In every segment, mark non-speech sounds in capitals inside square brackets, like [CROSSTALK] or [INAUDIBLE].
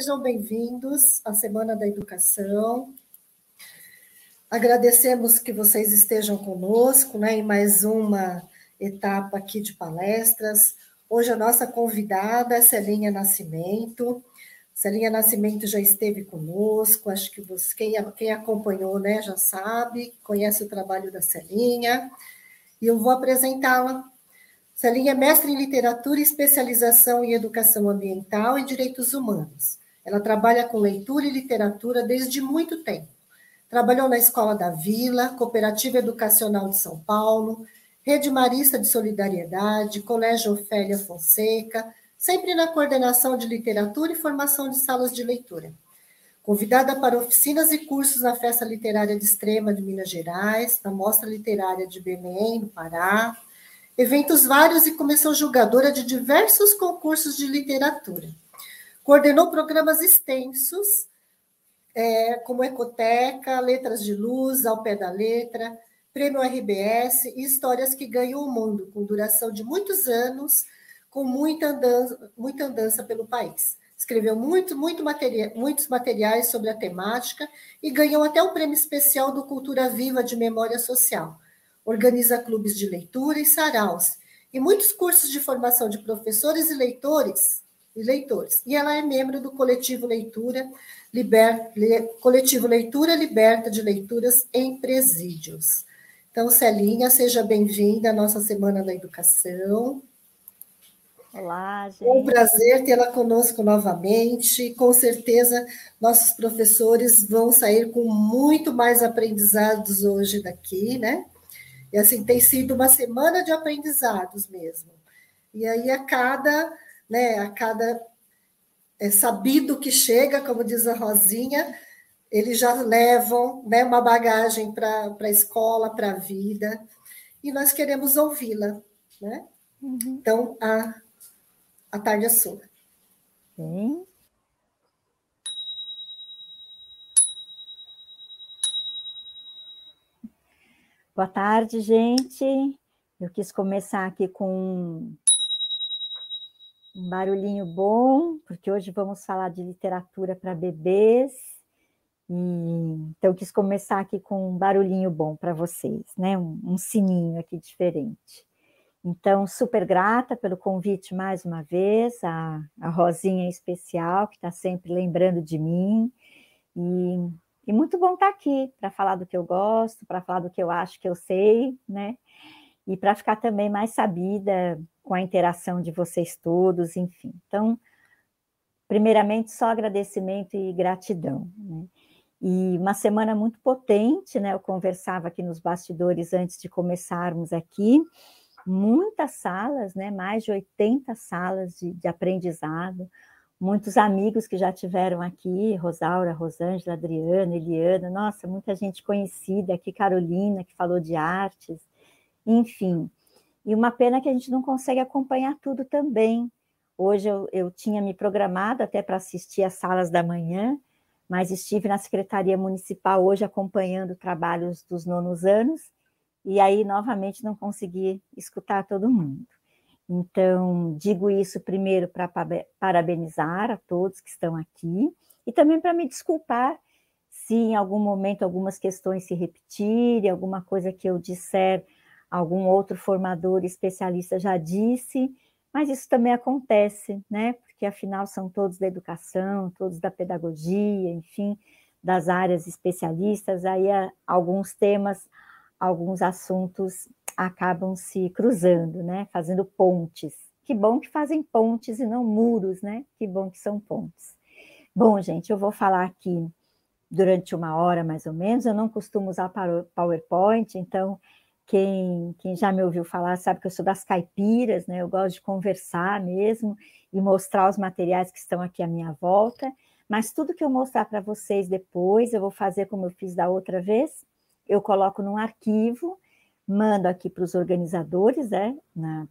Sejam bem-vindos à Semana da Educação. Agradecemos que vocês estejam conosco né, em mais uma etapa aqui de palestras. Hoje a nossa convidada é Celinha Nascimento. Celinha Nascimento já esteve conosco, acho que você, quem, quem acompanhou né, já sabe, conhece o trabalho da Celinha, e eu vou apresentá-la. Celinha é mestre em literatura especialização em educação ambiental e direitos humanos. Ela trabalha com leitura e literatura desde muito tempo. Trabalhou na Escola da Vila, Cooperativa Educacional de São Paulo, Rede Marista de Solidariedade, Colégio Ofélia Fonseca, sempre na coordenação de literatura e formação de salas de leitura. Convidada para oficinas e cursos na Festa Literária de Extrema de Minas Gerais, na Mostra Literária de Belém, no Pará, eventos vários e começou julgadora de diversos concursos de literatura. Coordenou programas extensos, é, como Ecoteca, Letras de Luz, Ao Pé da Letra, Prêmio RBS e Histórias que Ganham o Mundo, com duração de muitos anos, com muita andança, muita andança pelo país. Escreveu muito, muito materia, muitos materiais sobre a temática e ganhou até o prêmio especial do Cultura Viva de Memória Social. Organiza clubes de leitura e saraus, e muitos cursos de formação de professores e leitores e leitores. E ela é membro do coletivo Leitura Liber, coletivo Leitura Liberta de Leituras em Presídios. Então, Celinha, seja bem-vinda à nossa Semana da Educação. Olá, gente. É um prazer tê-la conosco novamente. Com certeza, nossos professores vão sair com muito mais aprendizados hoje daqui, né? E assim, tem sido uma semana de aprendizados mesmo. E aí, a cada, né, a cada é, sabido que chega, como diz a Rosinha, eles já levam né, uma bagagem para a escola, para a vida, e nós queremos ouvi-la. Né? Uhum. Então, a, a tarde é sua. Sim. Boa tarde, gente. Eu quis começar aqui com um barulhinho bom, porque hoje vamos falar de literatura para bebês. E, então, quis começar aqui com um barulhinho bom para vocês, né? Um, um, sininho aqui diferente. Então, super grata pelo convite mais uma vez, a, a Rosinha em especial, que está sempre lembrando de mim. E, e muito bom estar tá aqui para falar do que eu gosto, para falar do que eu acho que eu sei, né? E para ficar também mais sabida com a interação de vocês todos, enfim. Então, primeiramente, só agradecimento e gratidão. Né? E uma semana muito potente, né? Eu conversava aqui nos bastidores antes de começarmos aqui, muitas salas, né? Mais de 80 salas de, de aprendizado, muitos amigos que já tiveram aqui, Rosaura, Rosângela, Adriana, Eliana, nossa, muita gente conhecida aqui, Carolina, que falou de artes, enfim. E uma pena que a gente não consegue acompanhar tudo também. Hoje eu, eu tinha me programado até para assistir às salas da manhã, mas estive na Secretaria Municipal hoje acompanhando trabalhos dos nonos anos, e aí novamente não consegui escutar todo mundo. Então, digo isso primeiro para parabenizar a todos que estão aqui, e também para me desculpar se em algum momento algumas questões se repetirem, alguma coisa que eu disser algum outro formador especialista já disse, mas isso também acontece, né? Porque afinal são todos da educação, todos da pedagogia, enfim, das áreas especialistas, aí alguns temas, alguns assuntos acabam se cruzando, né? Fazendo pontes. Que bom que fazem pontes e não muros, né? Que bom que são pontes. Bom, gente, eu vou falar aqui durante uma hora mais ou menos. Eu não costumo usar PowerPoint, então quem, quem já me ouviu falar sabe que eu sou das caipiras, né? Eu gosto de conversar mesmo e mostrar os materiais que estão aqui à minha volta. Mas tudo que eu mostrar para vocês depois, eu vou fazer como eu fiz da outra vez. Eu coloco num arquivo, mando aqui para os organizadores, né?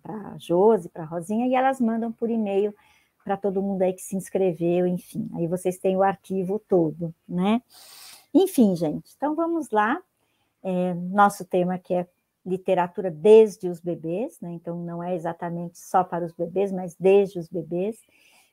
Para a Josi, para a Rosinha, e elas mandam por e-mail para todo mundo aí que se inscreveu, enfim. Aí vocês têm o arquivo todo, né? Enfim, gente, então vamos lá. É, nosso tema aqui é literatura desde os bebês, né? então não é exatamente só para os bebês, mas desde os bebês.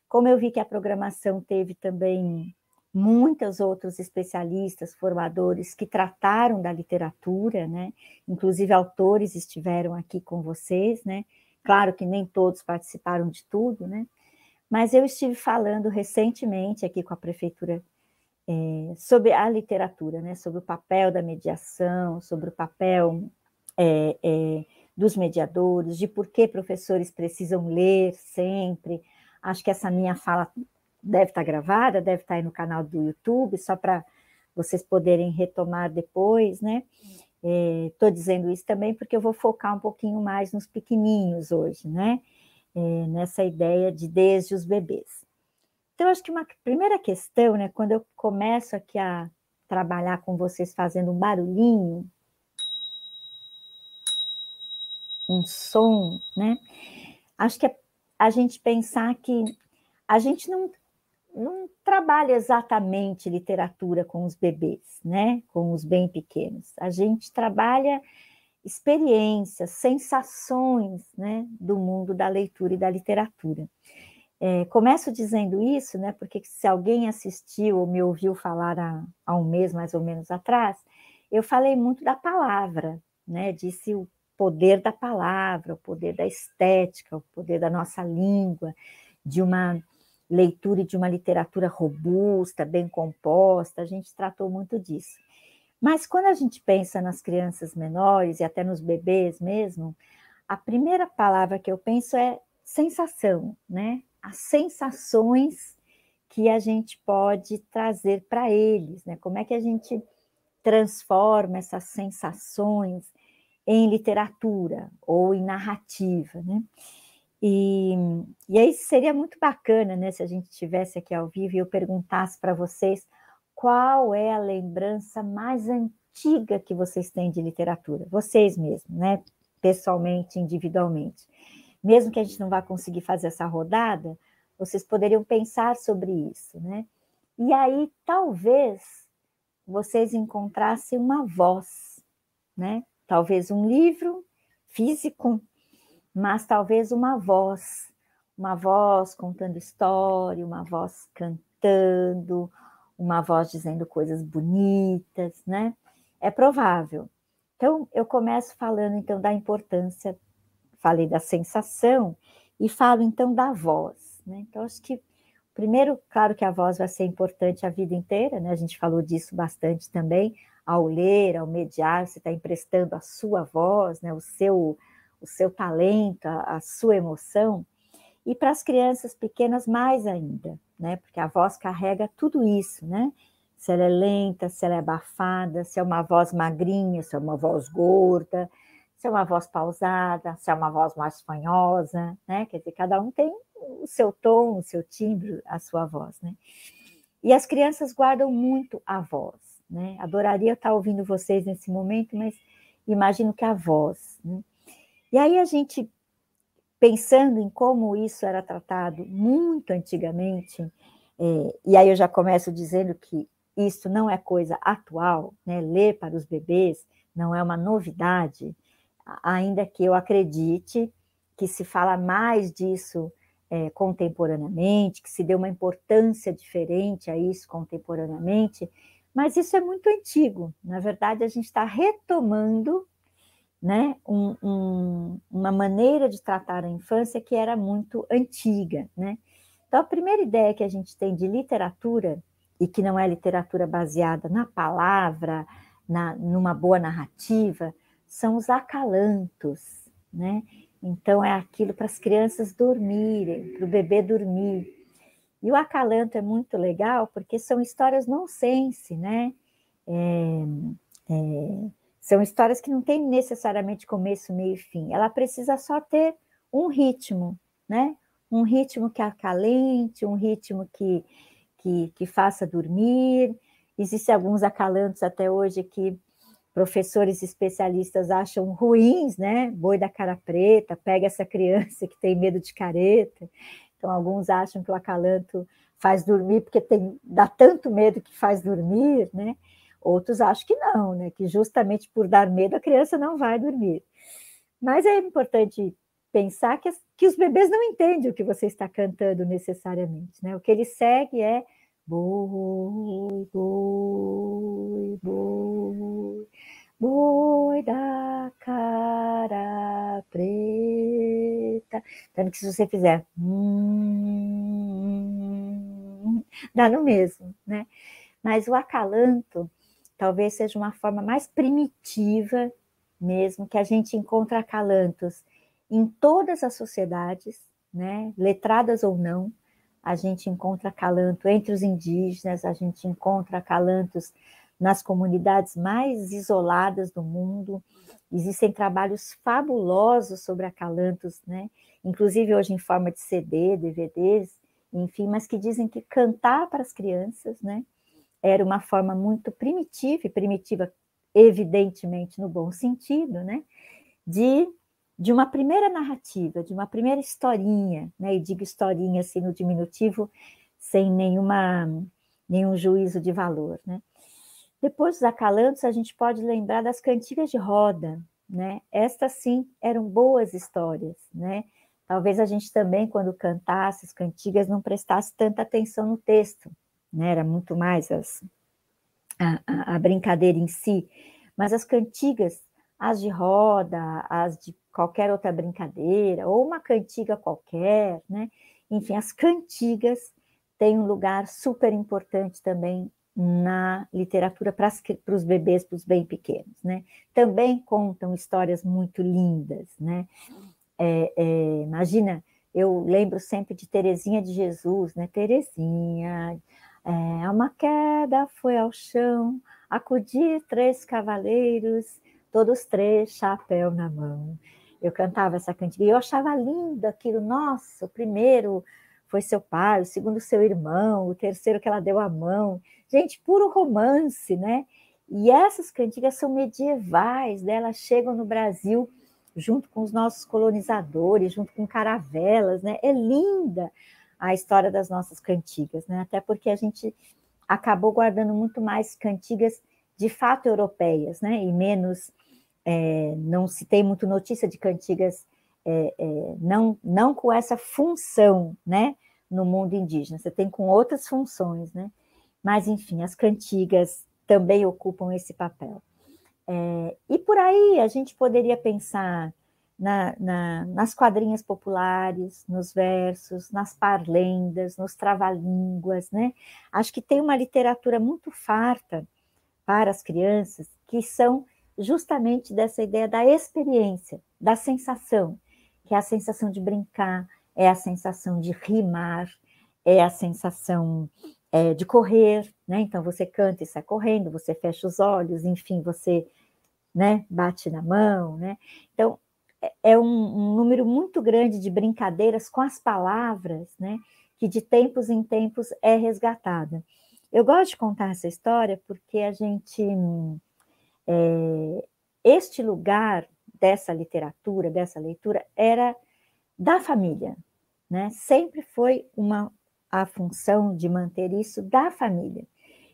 Como eu vi que a programação teve também muitos outros especialistas, formadores que trataram da literatura, né? Inclusive autores estiveram aqui com vocês, né? Claro que nem todos participaram de tudo, né? Mas eu estive falando recentemente aqui com a prefeitura é, sobre a literatura, né? Sobre o papel da mediação, sobre o papel é, é, dos mediadores, de por que professores precisam ler sempre. Acho que essa minha fala deve estar gravada, deve estar aí no canal do YouTube, só para vocês poderem retomar depois, né? Estou é, dizendo isso também porque eu vou focar um pouquinho mais nos pequeninhos hoje, né? É, nessa ideia de desde os bebês. Então, acho que uma primeira questão, né, quando eu começo aqui a trabalhar com vocês fazendo um barulhinho, um som, né? Acho que é a gente pensar que a gente não não trabalha exatamente literatura com os bebês, né? Com os bem pequenos. A gente trabalha experiências, sensações, né? Do mundo da leitura e da literatura. É, começo dizendo isso, né? Porque se alguém assistiu ou me ouviu falar há, há um mês mais ou menos atrás, eu falei muito da palavra, né? Disse o poder da palavra, o poder da estética, o poder da nossa língua, de uma leitura de uma literatura robusta, bem composta, a gente tratou muito disso. Mas quando a gente pensa nas crianças menores e até nos bebês mesmo, a primeira palavra que eu penso é sensação, né? As sensações que a gente pode trazer para eles, né? Como é que a gente transforma essas sensações em literatura ou em narrativa, né? E, e aí seria muito bacana, né, se a gente tivesse aqui ao vivo e eu perguntasse para vocês qual é a lembrança mais antiga que vocês têm de literatura, vocês mesmos, né, pessoalmente, individualmente. Mesmo que a gente não vá conseguir fazer essa rodada, vocês poderiam pensar sobre isso, né? E aí talvez vocês encontrassem uma voz, né? Talvez um livro físico, mas talvez uma voz, uma voz contando história, uma voz cantando, uma voz dizendo coisas bonitas, né? É provável. Então, eu começo falando então da importância, falei da sensação e falo então da voz, né? Então, acho que primeiro, claro que a voz vai ser importante a vida inteira, né? A gente falou disso bastante também, ao ler, ao mediar, você está emprestando a sua voz, né? O seu o seu talento, a, a sua emoção, e para as crianças pequenas mais ainda, né? Porque a voz carrega tudo isso, né? Se ela é lenta, se ela é abafada, se é uma voz magrinha, se é uma voz gorda, se é uma voz pausada, se é uma voz mais fanhosa, né? Quer dizer, cada um tem o seu tom, o seu timbre, a sua voz, né? E as crianças guardam muito a voz, né? Adoraria estar ouvindo vocês nesse momento, mas imagino que a voz, né? E aí a gente, pensando em como isso era tratado muito antigamente, é, e aí eu já começo dizendo que isso não é coisa atual, né? ler para os bebês não é uma novidade, ainda que eu acredite que se fala mais disso é, contemporaneamente, que se dê uma importância diferente a isso contemporaneamente, mas isso é muito antigo. Na verdade, a gente está retomando né, um, um, uma maneira de tratar a infância que era muito antiga. Né? Então, a primeira ideia que a gente tem de literatura, e que não é literatura baseada na palavra, na, numa boa narrativa, são os acalantos. Né? Então, é aquilo para as crianças dormirem, para o bebê dormir. E o acalanto é muito legal porque são histórias nonsense, né? É, é, são histórias que não têm necessariamente começo, meio e fim. Ela precisa só ter um ritmo, né? Um ritmo que acalente, um ritmo que, que, que faça dormir. Existem alguns acalantos até hoje que professores especialistas acham ruins, né? Boi da cara preta, pega essa criança que tem medo de careta. Então, alguns acham que o acalanto faz dormir porque tem, dá tanto medo que faz dormir, né? Outros acham que não, né? Que justamente por dar medo a criança não vai dormir. Mas é importante pensar que, que os bebês não entendem o que você está cantando necessariamente, né? O que ele segue é boi, boi, boi, boi da cara preta. Tanto que se você fizer dá no mesmo, né? Mas o acalanto talvez seja uma forma mais primitiva mesmo que a gente encontra acalantos em todas as sociedades, né, letradas ou não, a gente encontra acalanto entre os indígenas, a gente encontra acalantos nas comunidades mais isoladas do mundo. Existem trabalhos fabulosos sobre acalantos, né? inclusive hoje em forma de CD, DVDs, enfim, mas que dizem que cantar para as crianças né, era uma forma muito primitiva, e primitiva evidentemente no bom sentido, né, de, de uma primeira narrativa, de uma primeira historinha, né, e digo historinha assim no diminutivo, sem nenhuma, nenhum juízo de valor, né. Depois dos acalantos, a gente pode lembrar das cantigas de roda, né, estas sim eram boas histórias, né, talvez a gente também, quando cantasse as cantigas, não prestasse tanta atenção no texto, né, era muito mais as, a, a, brincadeira em si, mas as cantigas, as de roda, as de qualquer outra brincadeira, ou uma cantiga qualquer, né? Enfim, as cantigas têm um lugar super importante também na literatura para os bebês, para os bem pequenos, né? Também contam histórias muito lindas, né? É, é, imagina, eu lembro sempre de Terezinha de Jesus, né? Terezinha, é, uma queda foi ao chão, acudir três cavaleiros, todos três chapéu na mão. Eu cantava essa cantiga e eu achava lindo aquilo. Nossa, primeiro foi seu pai, o segundo seu irmão, o terceiro que ela deu a mão. Gente, puro romance, né? E essas cantigas são medievais, né? elas chegam no Brasil junto com os nossos colonizadores, junto com caravelas, né? É linda a história das nossas cantigas, né? Até porque a gente acabou guardando muito mais cantigas de fato europeias, né? E menos é, não se tem muito notícia de cantigas é, é, não não com essa função, né? No mundo indígena, você tem com outras funções, né? Mas enfim, as cantigas também ocupam esse papel. É, e por aí a gente poderia pensar na, na, nas quadrinhas populares, nos versos, nas parlendas, nos trava-línguas, né? Acho que tem uma literatura muito farta para as crianças que são justamente dessa ideia da experiência, da sensação, que é a sensação de brincar, é a sensação de rimar, é a sensação é, de correr, né? Então você canta e sai correndo, você fecha os olhos, enfim, você né, bate na mão, né? Então é um, um, número muito grande de brincadeiras com as palavras, né? Que de tempos em tempos é resgatada. Eu gosto de contar essa história porque a gente. É, este lugar dessa literatura, dessa leitura, era da família, né? Sempre foi uma a função de manter isso da família.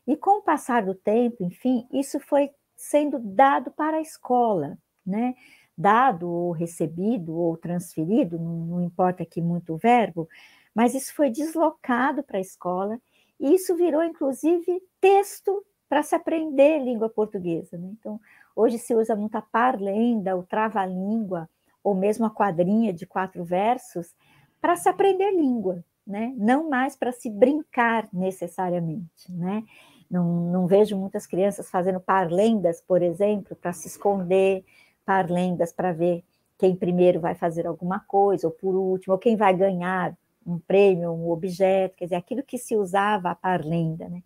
E com o passar do tempo, enfim, isso foi sendo dado para a escola, né? dado ou recebido ou transferido, não, não importa aqui muito o verbo, mas isso foi deslocado para a escola e isso virou, inclusive, texto para se aprender língua portuguesa. Né? Então, hoje se usa muito a parlenda, o trava-língua, ou mesmo a quadrinha de quatro versos, para se aprender língua, né? não mais para se brincar necessariamente. Né? Não, não vejo muitas crianças fazendo parlendas, por exemplo, para se esconder, parlendas para ver quem primeiro vai fazer alguma coisa, ou por último, ou quem vai ganhar um prêmio, um objeto, quer dizer, aquilo que se usava a parlenda, né?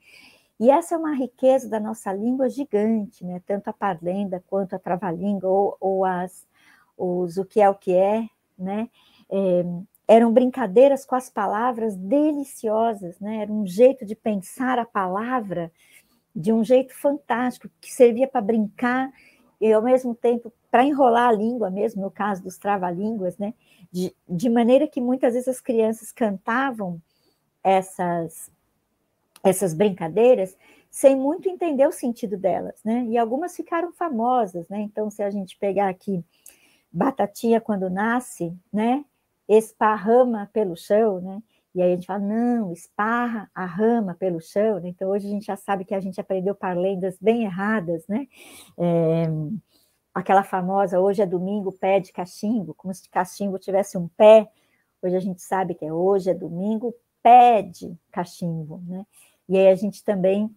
E essa é uma riqueza da nossa língua gigante, né? Tanto a parlenda quanto a trava-língua, ou, ou, as, os o que é o que é, né? É, eram brincadeiras com as palavras deliciosas, né? Era um jeito de pensar a palavra de um jeito fantástico, que servia para brincar e ao mesmo tempo para enrolar a língua mesmo, no caso dos trava-línguas, né? De, de, maneira que muitas vezes as crianças cantavam essas, essas brincadeiras sem muito entender o sentido delas, né? E algumas ficaram famosas, né? Então, se a gente pegar aqui batatinha, quando nasce, né, esparrama pelo chão, né? E aí a gente fala, não, esparra a rama pelo chão. Né? Então, hoje a gente já sabe que a gente aprendeu parlendas bem erradas, né? É, aquela famosa, hoje é domingo, pé de cachimbo, como se cachimbo tivesse um pé. Hoje a gente sabe que é hoje é domingo, pé de cachimbo, né? E aí a gente também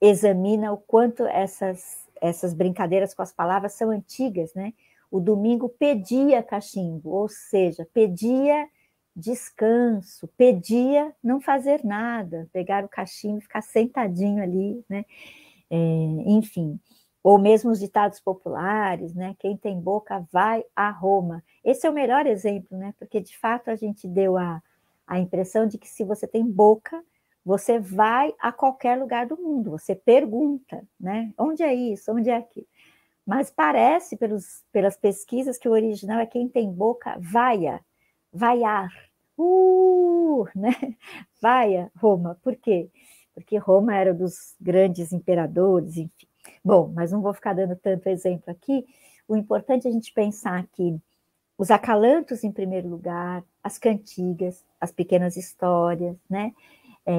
examina o quanto essas, essas brincadeiras com as palavras são antigas, né? O domingo pedia cachimbo, ou seja, pedia descanso, pedia não fazer nada, pegar o cachimbo e ficar sentadinho ali, né? É, enfim, ou mesmo os ditados populares, né? Quem tem boca vai a Roma. Esse é o melhor exemplo, né? Porque de fato a gente deu a, a impressão de que se você tem boca, você vai a qualquer lugar do mundo, você pergunta, né? Onde é isso? Onde é aquilo? Mas parece, pelos, pelas pesquisas, que o original é quem tem boca, vaia, vaiar. Uh, [LAUGHS] né? Vaia, Roma. Por quê? Porque Roma era dos grandes imperadores, enfim. Bom, mas não vou ficar dando tanto exemplo aqui. O importante é a gente pensar que os acalantos, em primeiro lugar, as cantigas, as pequenas histórias, né? É,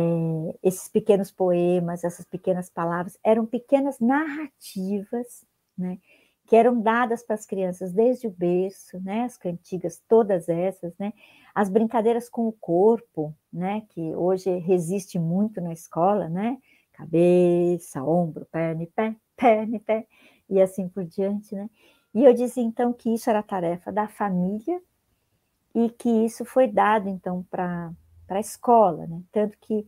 esses pequenos poemas, essas pequenas palavras, eram pequenas narrativas, né? Que eram dadas para as crianças desde o berço, né? As cantigas, todas essas, né? As brincadeiras com o corpo, né? Que hoje resiste muito na escola, né? Cabeça, ombro, perna e pé, perna e pé, e assim por diante, né? E eu disse então que isso era tarefa da família e que isso foi dado então para a escola, né? Tanto que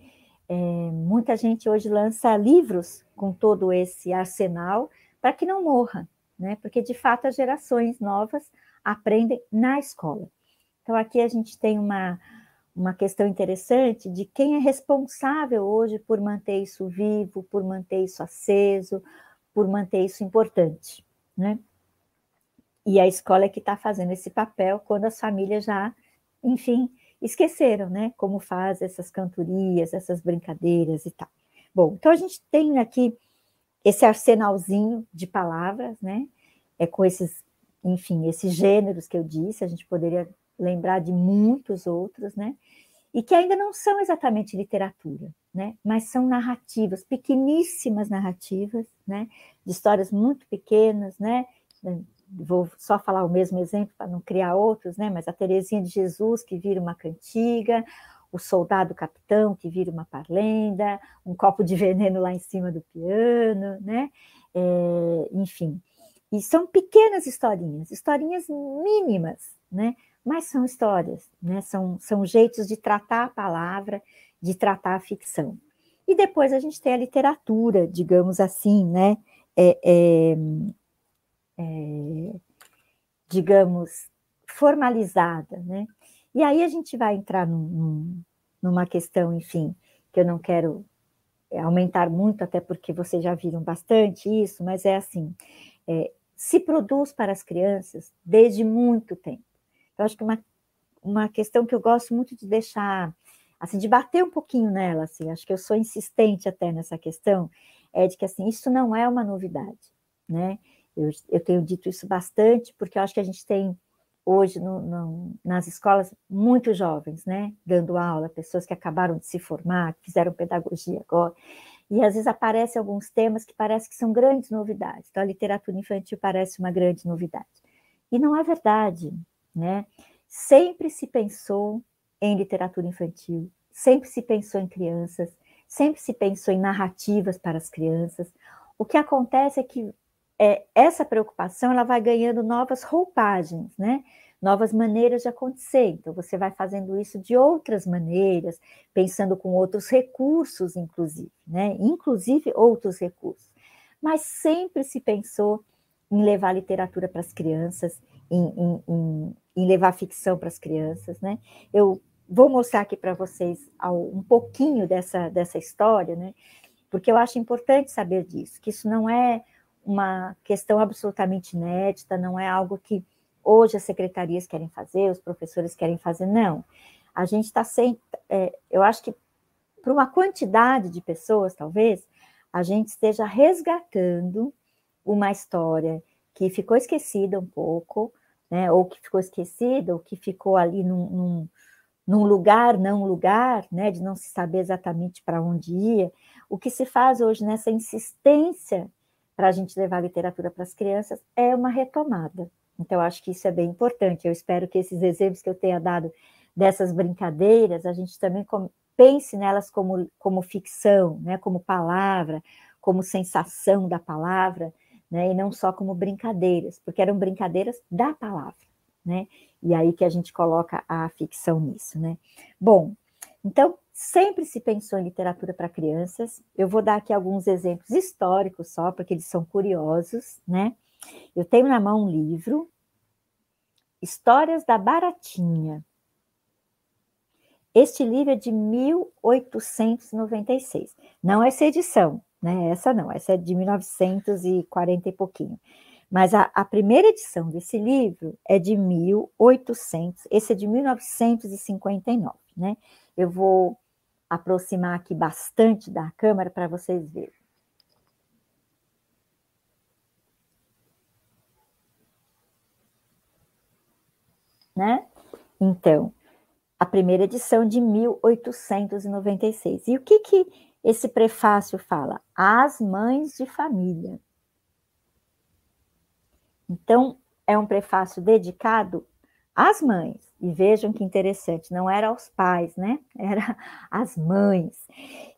é, muita gente hoje lança livros com todo esse arsenal para que não morra, né? Porque de fato as gerações novas aprendem na escola. Então aqui a gente tem uma uma questão interessante de quem é responsável hoje por manter isso vivo, por manter isso aceso, por manter isso importante, né? E a escola é que está fazendo esse papel quando as famílias já, enfim, esqueceram, né? Como faz essas cantorias, essas brincadeiras e tal. Bom, então a gente tem aqui esse arsenalzinho de palavras, né? É com esses, enfim, esses gêneros que eu disse, a gente poderia lembrar de muitos outros, né? E que ainda não são exatamente literatura, né? Mas são narrativas, pequeníssimas narrativas, né? De histórias muito pequenas, né? Vou só falar o mesmo exemplo para não criar outros, né? Mas a Terezinha de Jesus que vira uma cantiga, o soldado capitão que vira uma parlenda, um copo de veneno lá em cima do piano, né? É, enfim, e são pequenas historinhas, historinhas mínimas, né? Mas são histórias, né? São, são jeitos de tratar a palavra, de tratar a ficção. E depois a gente tem a literatura, digamos assim, né? É, é, é, digamos, formalizada, né? E aí a gente vai entrar num, numa questão, enfim, que eu não quero aumentar muito, até porque vocês já viram bastante isso, mas é assim, é, se produz para as crianças desde muito tempo. Eu acho que uma, uma questão que eu gosto muito de deixar, assim, de bater um pouquinho nela, assim, acho que eu sou insistente até nessa questão, é de que, assim, isso não é uma novidade, né? Eu, eu tenho dito isso bastante, porque eu acho que a gente tem hoje no, no, nas escolas muitos jovens, né, dando aula, pessoas que acabaram de se formar, que fizeram pedagogia agora, e às vezes aparecem alguns temas que parecem que são grandes novidades. Então, a literatura infantil parece uma grande novidade. E não é verdade, né? Sempre se pensou em literatura infantil, sempre se pensou em crianças, sempre se pensou em narrativas para as crianças. O que acontece é que é, essa preocupação ela vai ganhando novas roupagens, né? novas maneiras de acontecer. Então, você vai fazendo isso de outras maneiras, pensando com outros recursos, inclusive, né? Inclusive outros recursos. Mas sempre se pensou em levar literatura para as crianças, em, em, em, em levar ficção para as crianças, né? Eu vou mostrar aqui para vocês um pouquinho dessa, dessa história, né? Porque eu acho importante saber disso, que isso não é uma questão absolutamente inédita, não é algo que hoje as secretarias querem fazer, os professores querem fazer, não. A gente está sem. É, eu acho que para uma quantidade de pessoas, talvez, a gente esteja resgatando uma história que ficou esquecida um pouco, né? Ou que ficou esquecida, ou que ficou ali num, num, num lugar, não lugar, né? De não se saber exatamente para onde ia. O que se faz hoje nessa insistência para a gente levar a literatura para as crianças é uma retomada. Então, acho que isso é bem importante. Eu espero que esses exemplos que eu tenha dado dessas brincadeiras, a gente também pense nelas como, como ficção, né? como palavra, como sensação da palavra, né? e não só como brincadeiras, porque eram brincadeiras da palavra. Né? E aí que a gente coloca a ficção nisso. Né? Bom, então, sempre se pensou em literatura para crianças. Eu vou dar aqui alguns exemplos históricos só, porque eles são curiosos, né? Eu tenho na mão um livro, Histórias da Baratinha, este livro é de 1896. Não essa edição, né? Essa não, essa é de 1940 e pouquinho. Mas a, a, primeira edição desse livro é de 1800, esse é de 1959, né? Eu vou aproximar aqui bastante da câmera para vocês verem. Né? Então, a primeira edição de 1896. E o que, que esse prefácio fala? As mães de família. Então, é um prefácio dedicado às mães. E vejam que interessante, não era aos pais, né? [LAUGHS] Era às mães.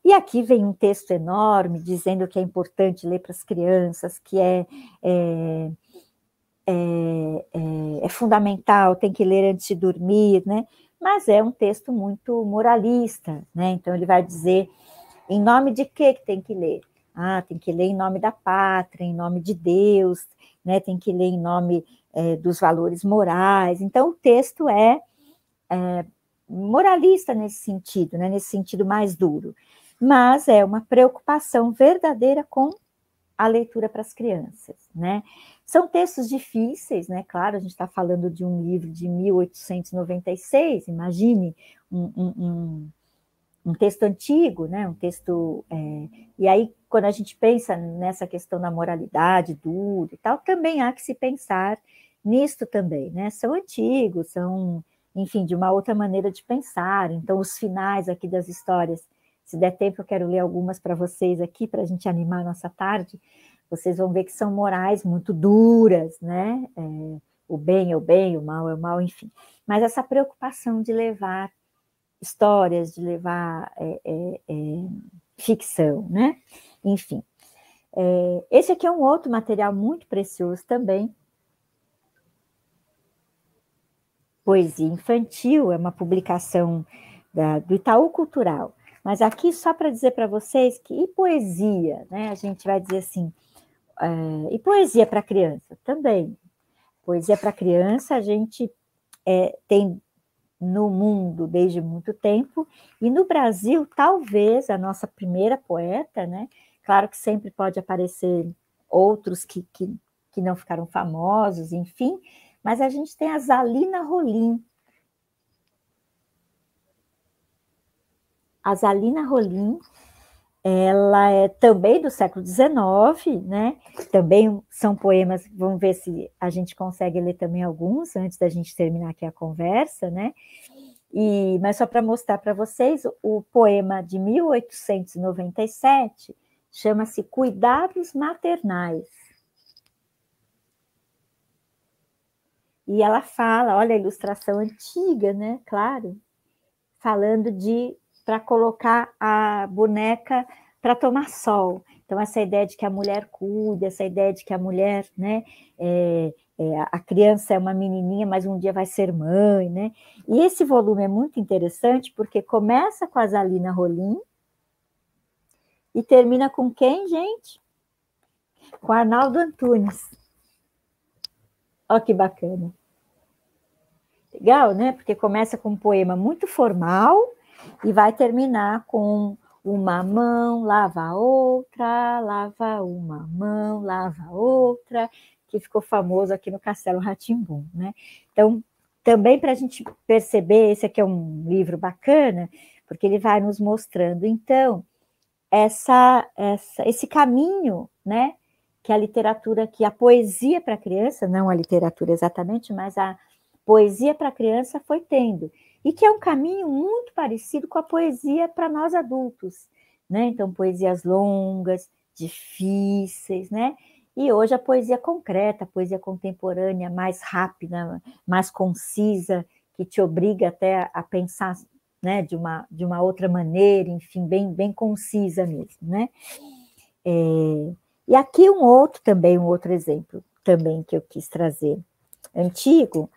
E aqui vem um texto enorme dizendo que é importante ler para as crianças, que é, é, é, é, é fundamental, tem que ler antes de dormir, né? mas é um texto muito moralista, né? Então ele vai dizer em nome de que que tem que ler? Ah, tem que ler em nome da pátria, em nome de Deus, né? Tem que ler em nome é, dos valores morais. Então o texto é, é moralista nesse sentido, né? Nesse sentido mais duro, mas é uma preocupação verdadeira com a leitura para as crianças, né? São textos difíceis, né? Claro, a gente está falando de um livro de 1896, imagine um, um, um, um texto antigo, né? Um texto. É... e aí, quando a gente pensa nessa questão da moralidade dura e tal, também há que se pensar nisto também, né? São antigos, são, enfim, de uma outra maneira de pensar. Então, os finais aqui das histórias, se der tempo, eu quero ler algumas para vocês aqui, para a gente animar a nossa tarde vocês vão ver que são morais muito duras, né? É, o bem é o bem, o mal é o mal, enfim. Mas essa preocupação de levar histórias, de levar é, é, é ficção, né? Enfim. É, esse aqui é um outro material muito precioso também. Poesia Infantil, é uma publicação da, do Itaú Cultural. Mas aqui, só para dizer para vocês que, e poesia, né? A gente vai dizer assim, é, e poesia para criança também. Poesia para criança a gente é, tem no mundo desde muito tempo, e no Brasil, talvez a nossa primeira poeta, né? Claro que sempre pode aparecer outros que, que, que não ficaram famosos, enfim, mas a gente tem a Zalina Rolim. A Zalina Rolim ela é também do século XIX, né? Também são poemas, vamos ver se a gente consegue ler também alguns antes da gente terminar aqui a conversa, né? E, mas só para mostrar para vocês, o poema de 1897 chama-se Cuidados Maternais. E ela fala, olha a ilustração antiga, né? Claro, falando de para colocar a boneca para tomar sol. Então, essa ideia de que a mulher cuida, essa ideia de que a mulher, né, é, é, a criança é uma menininha, mas um dia vai ser mãe, né? E esse volume é muito interessante porque começa com a Zalina Rolim e termina com quem, gente? Com Arnaldo Antunes. Olha que bacana. Legal, né? Porque começa com um poema muito formal, e vai terminar com uma mão lava outra, lava uma mão, lava outra, que ficou famoso aqui no Castelo Ratimbum, né? Então, também para a gente perceber, esse aqui é um livro bacana, porque ele vai nos mostrando, então, essa, essa, esse caminho, né, que a literatura, que a poesia para criança, não a literatura exatamente, mas a poesia para criança foi tendo, e que é um caminho muito parecido com a poesia para nós adultos, né? Então, poesias longas, difíceis, né? E hoje a poesia concreta, a poesia contemporânea, mais rápida, mais concisa, que te obriga até a pensar né, de, uma, de uma outra maneira, enfim, bem, bem concisa mesmo, né? É, e aqui um outro também, um outro exemplo também que eu quis trazer, antigo,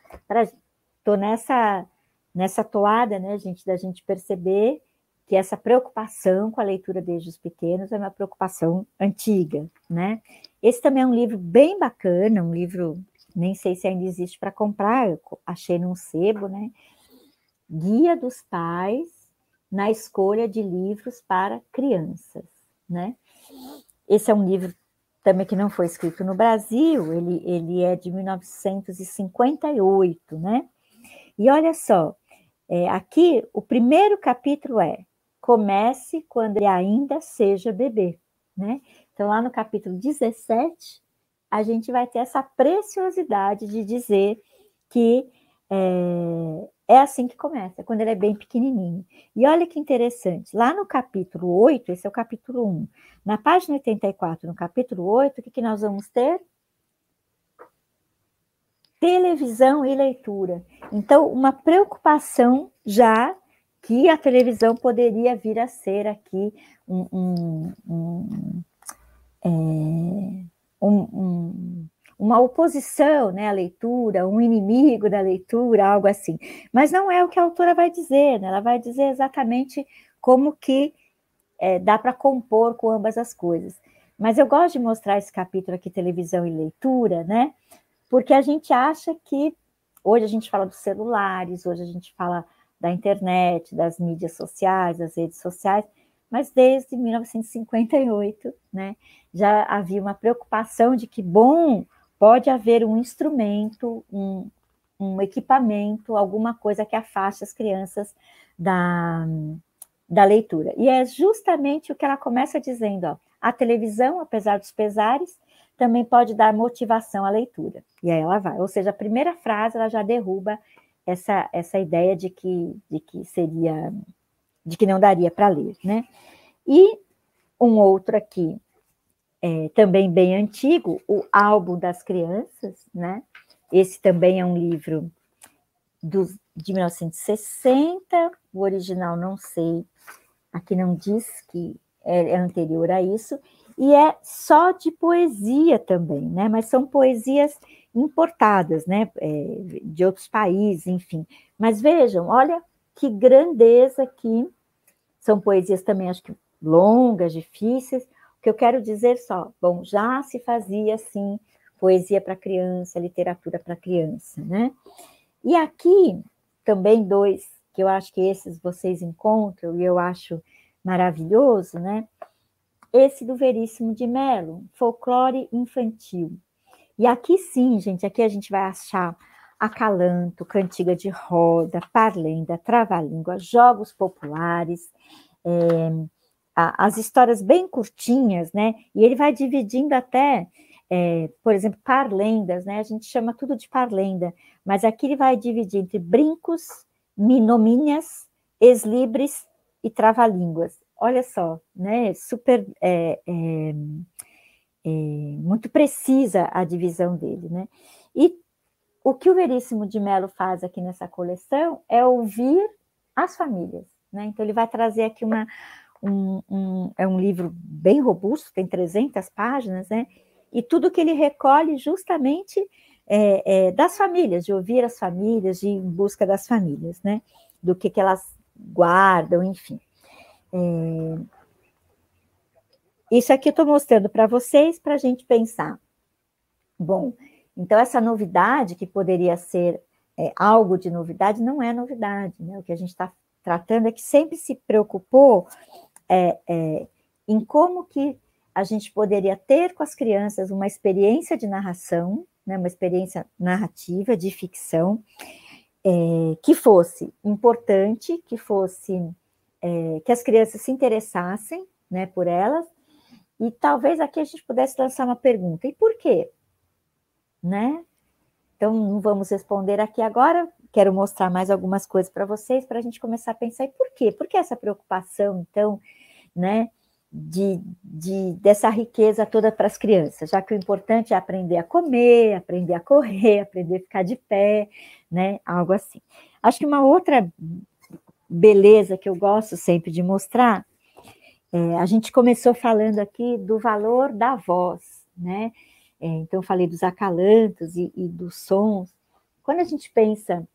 estou nessa, nessa toada, né, gente, da gente perceber que essa preocupação com a leitura desde os pequenos é uma preocupação antiga, né? Esse também é um livro bem bacana, um livro, nem sei se ainda existe para comprar, eu achei num sebo, né? Guia dos Pais na escolha de livros para crianças, né? Esse é um livro também que não foi escrito no Brasil, ele, ele é de 1958, né? E olha só, é, aqui o primeiro capítulo é Comece quando ele ainda seja bebê, né? Então, lá no capítulo 17, a gente vai ter essa preciosidade de dizer que é, é assim que começa, quando ele é bem pequenininho. E olha que interessante, lá no capítulo 8, esse é o capítulo 1, na página 84, no capítulo 8, o que, que nós vamos ter? Televisão e leitura. Então, uma preocupação já que a televisão poderia vir a ser aqui um, um, um, é, um uma oposição né, à leitura, um inimigo da leitura, algo assim. Mas não é o que a autora vai dizer, né? ela vai dizer exatamente como que é, dá para compor com ambas as coisas. Mas eu gosto de mostrar esse capítulo aqui, televisão e leitura, né? Porque a gente acha que hoje a gente fala dos celulares, hoje a gente fala da internet, das mídias sociais, das redes sociais, mas desde 1958, né, já havia uma preocupação de que, bom, pode haver um instrumento, um, um equipamento, alguma coisa que afaste as crianças da, da leitura. E é justamente o que ela começa dizendo: ó, a televisão, apesar dos pesares, também pode dar motivação à leitura. E aí ela vai. Ou seja, a primeira frase ela já derruba essa, essa ideia de que, de que seria, de que não daria para ler, né? E um outro aqui, é, também bem antigo, o Álbum das Crianças, né? Esse também é um livro do, de 1960, o original não sei, aqui não diz que é, é anterior a isso, e é só de poesia também, né? Mas são poesias importadas, né? É, de outros países, enfim. Mas vejam, olha que grandeza que são poesias também, acho que longas, difíceis, que eu quero dizer só, bom, já se fazia assim poesia para criança, literatura para criança, né? E aqui também dois que eu acho que esses vocês encontram e eu acho maravilhoso, né? Esse do Veríssimo de Melo, folclore infantil. E aqui sim, gente, aqui a gente vai achar acalanto, cantiga de roda, parlenda, trava-língua, jogos populares, é, as histórias bem curtinhas, né? E ele vai dividindo até, é, por exemplo, parlendas, né? A gente chama tudo de parlenda, mas aqui ele vai dividir entre brincos, minomínias, eslibres e trava-línguas. Olha só, né? Super é, é, é, muito precisa a divisão dele, né? E o que o Veríssimo de Mello faz aqui nessa coleção é ouvir as famílias, né? Então ele vai trazer aqui uma um, um, é um livro bem robusto, tem 300 páginas, né? E tudo que ele recolhe justamente é, é, das famílias, de ouvir as famílias, de ir em busca das famílias, né? Do que, que elas guardam, enfim. É... Isso aqui eu estou mostrando para vocês para a gente pensar. Bom, então essa novidade que poderia ser é, algo de novidade não é novidade, né? O que a gente está tratando é que sempre se preocupou é, é, em como que a gente poderia ter com as crianças uma experiência de narração, né, uma experiência narrativa de ficção, é, que fosse importante, que fosse é, que as crianças se interessassem né, por elas E talvez aqui a gente pudesse lançar uma pergunta: e por quê? Né? Então, não vamos responder aqui agora. Quero mostrar mais algumas coisas para vocês, para a gente começar a pensar: e por quê? Por que essa preocupação, então, né? De, de, dessa riqueza toda para as crianças, já que o importante é aprender a comer, aprender a correr, [LAUGHS] aprender a ficar de pé, né? Algo assim. Acho que uma outra beleza que eu gosto sempre de mostrar, é, a gente começou falando aqui do valor da voz, né? É, então, eu falei dos acalantos e, e dos sons. Quando a gente pensa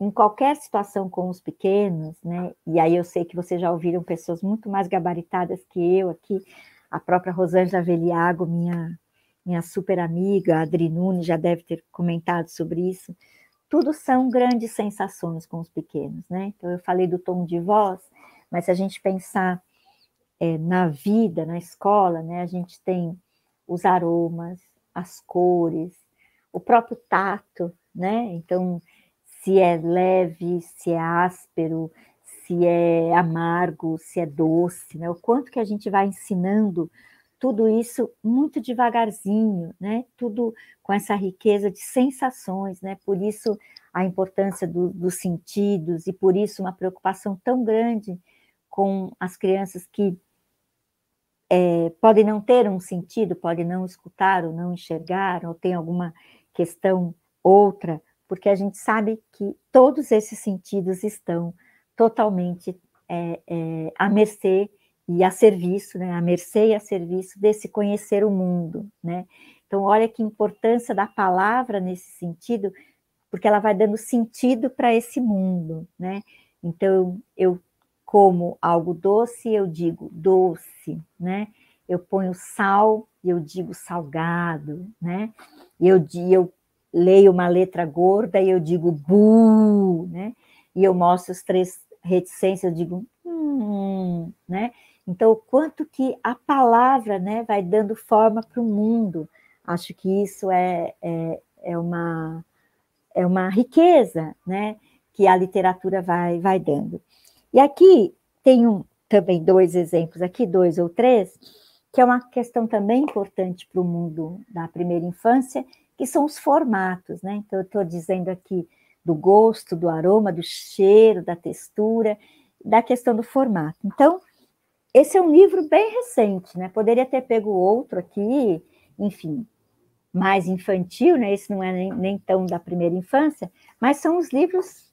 em qualquer situação com os pequenos, né? E aí eu sei que vocês já ouviram pessoas muito mais gabaritadas que eu aqui, a própria Rosângela Veliago, minha minha super amiga, a Adri Nunes, já deve ter comentado sobre isso. Tudo são grandes sensações com os pequenos, né? Então eu falei do tom de voz, mas se a gente pensar é, na vida, na escola, né? A gente tem os aromas, as cores, o próprio tato, né? Então se é leve, se é áspero, se é amargo, se é doce, né? O quanto que a gente vai ensinando tudo isso muito devagarzinho, né? Tudo com essa riqueza de sensações, né? Por isso a importância do, dos sentidos e por isso uma preocupação tão grande com as crianças que é, podem não ter um sentido, podem não escutar ou não enxergar, ou tem alguma questão outra porque a gente sabe que todos esses sentidos estão totalmente é, é, à mercê e a serviço, né, à mercê e a serviço desse conhecer o mundo, né? Então, olha que importância da palavra nesse sentido, porque ela vai dando sentido para esse mundo, né? Então, eu como algo doce, eu digo doce, né? Eu ponho sal, eu digo salgado, né? Eu, eu leio uma letra gorda e eu digo bu, né? E eu mostro as três reticências, eu digo hum, né? Então, o quanto que a palavra, né, vai dando forma para o mundo. Acho que isso é, é, é, uma, é uma riqueza, né, que a literatura vai, vai dando. E aqui tem um, também dois exemplos, aqui dois ou três, que é uma questão também importante para o mundo da primeira infância que são os formatos, né? Então, eu estou dizendo aqui do gosto, do aroma, do cheiro, da textura, da questão do formato. Então, esse é um livro bem recente, né? Poderia ter pego outro aqui, enfim, mais infantil, né? Esse não é nem, nem tão da primeira infância, mas são os livros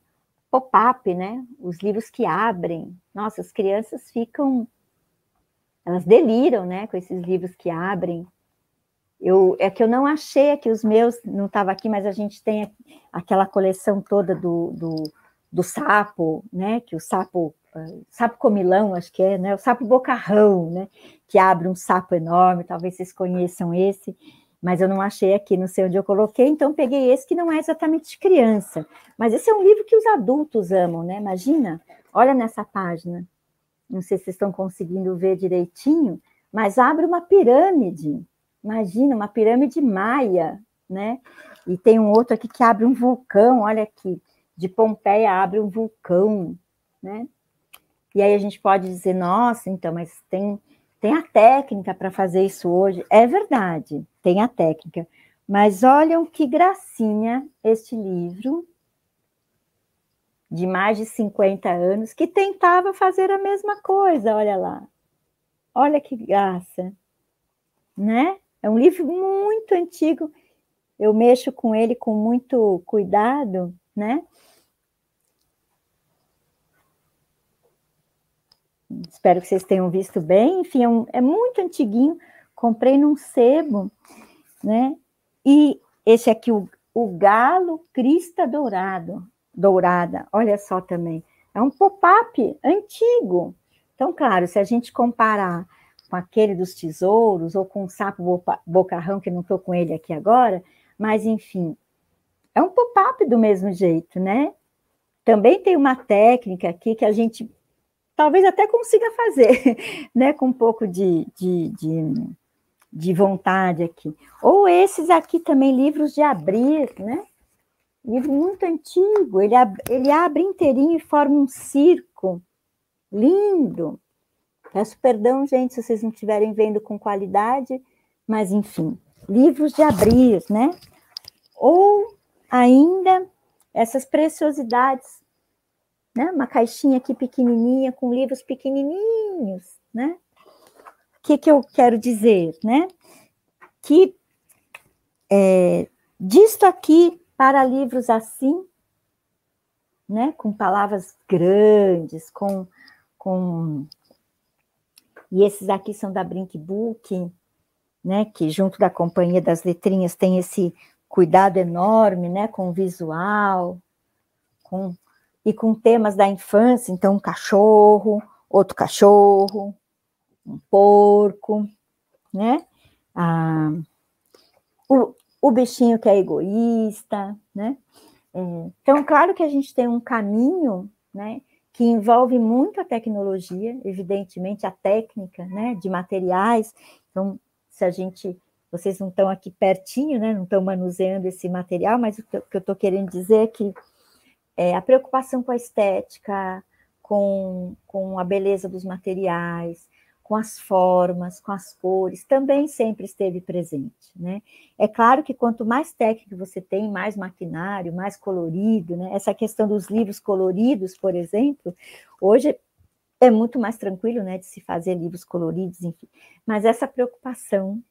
pop-up, né? Os livros que abrem. Nossa, as crianças ficam, elas deliram, né? Com esses livros que abrem, eu, é que eu não achei aqui os meus, não estava aqui, mas a gente tem aquela coleção toda do, do, do sapo, né? Que o sapo, uh, sapo comilão, acho que é, né? O sapo bocarrão, né? Que abre um sapo enorme, talvez vocês conheçam esse, mas eu não achei aqui, não sei onde eu coloquei, então peguei esse que não é exatamente de criança. Mas esse é um livro que os adultos amam, né? Imagina, olha nessa página. Não sei se vocês estão conseguindo ver direitinho, mas abre uma pirâmide Imagina, uma pirâmide maia, né? E tem um outro aqui que abre um vulcão, olha aqui, de Pompeia abre um vulcão, né? E aí a gente pode dizer, nossa, então, mas tem, tem a técnica para fazer isso hoje. É verdade, tem a técnica. Mas olham que gracinha este livro, de mais de 50 anos, que tentava fazer a mesma coisa, olha lá. Olha que graça, né? É um livro muito antigo, eu mexo com ele com muito cuidado, né? Espero que vocês tenham visto bem. Enfim, é, um, é muito antiguinho. Comprei num sebo, né? E esse aqui, o, o Galo Crista Dourado, Dourada, olha só também. É um pop-up antigo. Então, claro, se a gente comparar com aquele dos tesouros, ou com o sapo bocarrão, que não estou com ele aqui agora, mas enfim, é um pop-up do mesmo jeito, né? Também tem uma técnica aqui que a gente talvez até consiga fazer, [LAUGHS] né? Com um pouco de, de, de, de vontade aqui. Ou esses aqui também, livros de abrir, né? Livro muito antigo, ele, ele abre inteirinho e forma um circo lindo Peço perdão, gente, se vocês não estiverem vendo com qualidade, mas enfim, livros de abrir, né? Ou ainda essas preciosidades, né? Uma caixinha aqui pequenininha com livros pequenininhos, né? O que, que eu quero dizer, né? Que é, disto aqui para livros assim, né? Com palavras grandes, com, com e esses aqui são da Brink Book, né? Que junto da Companhia das Letrinhas tem esse cuidado enorme, né? Com o visual, com e com temas da infância, então um cachorro, outro cachorro, um porco, né? Ah, o, o bichinho que é egoísta, né? É, então, claro que a gente tem um caminho, né? Que envolve muito a tecnologia, evidentemente a técnica, né? De materiais. Então, se a gente, vocês não estão aqui pertinho, né? Não estão manuseando esse material, mas o que eu estou querendo dizer é que é, a preocupação com a estética, com, com a beleza dos materiais, com as formas, com as cores, também sempre esteve presente, né? É claro que quanto mais técnica você tem, mais maquinário, mais colorido, né? Essa questão dos livros coloridos, por exemplo, hoje é muito mais tranquilo, né, de se fazer livros coloridos, enfim. Mas essa preocupação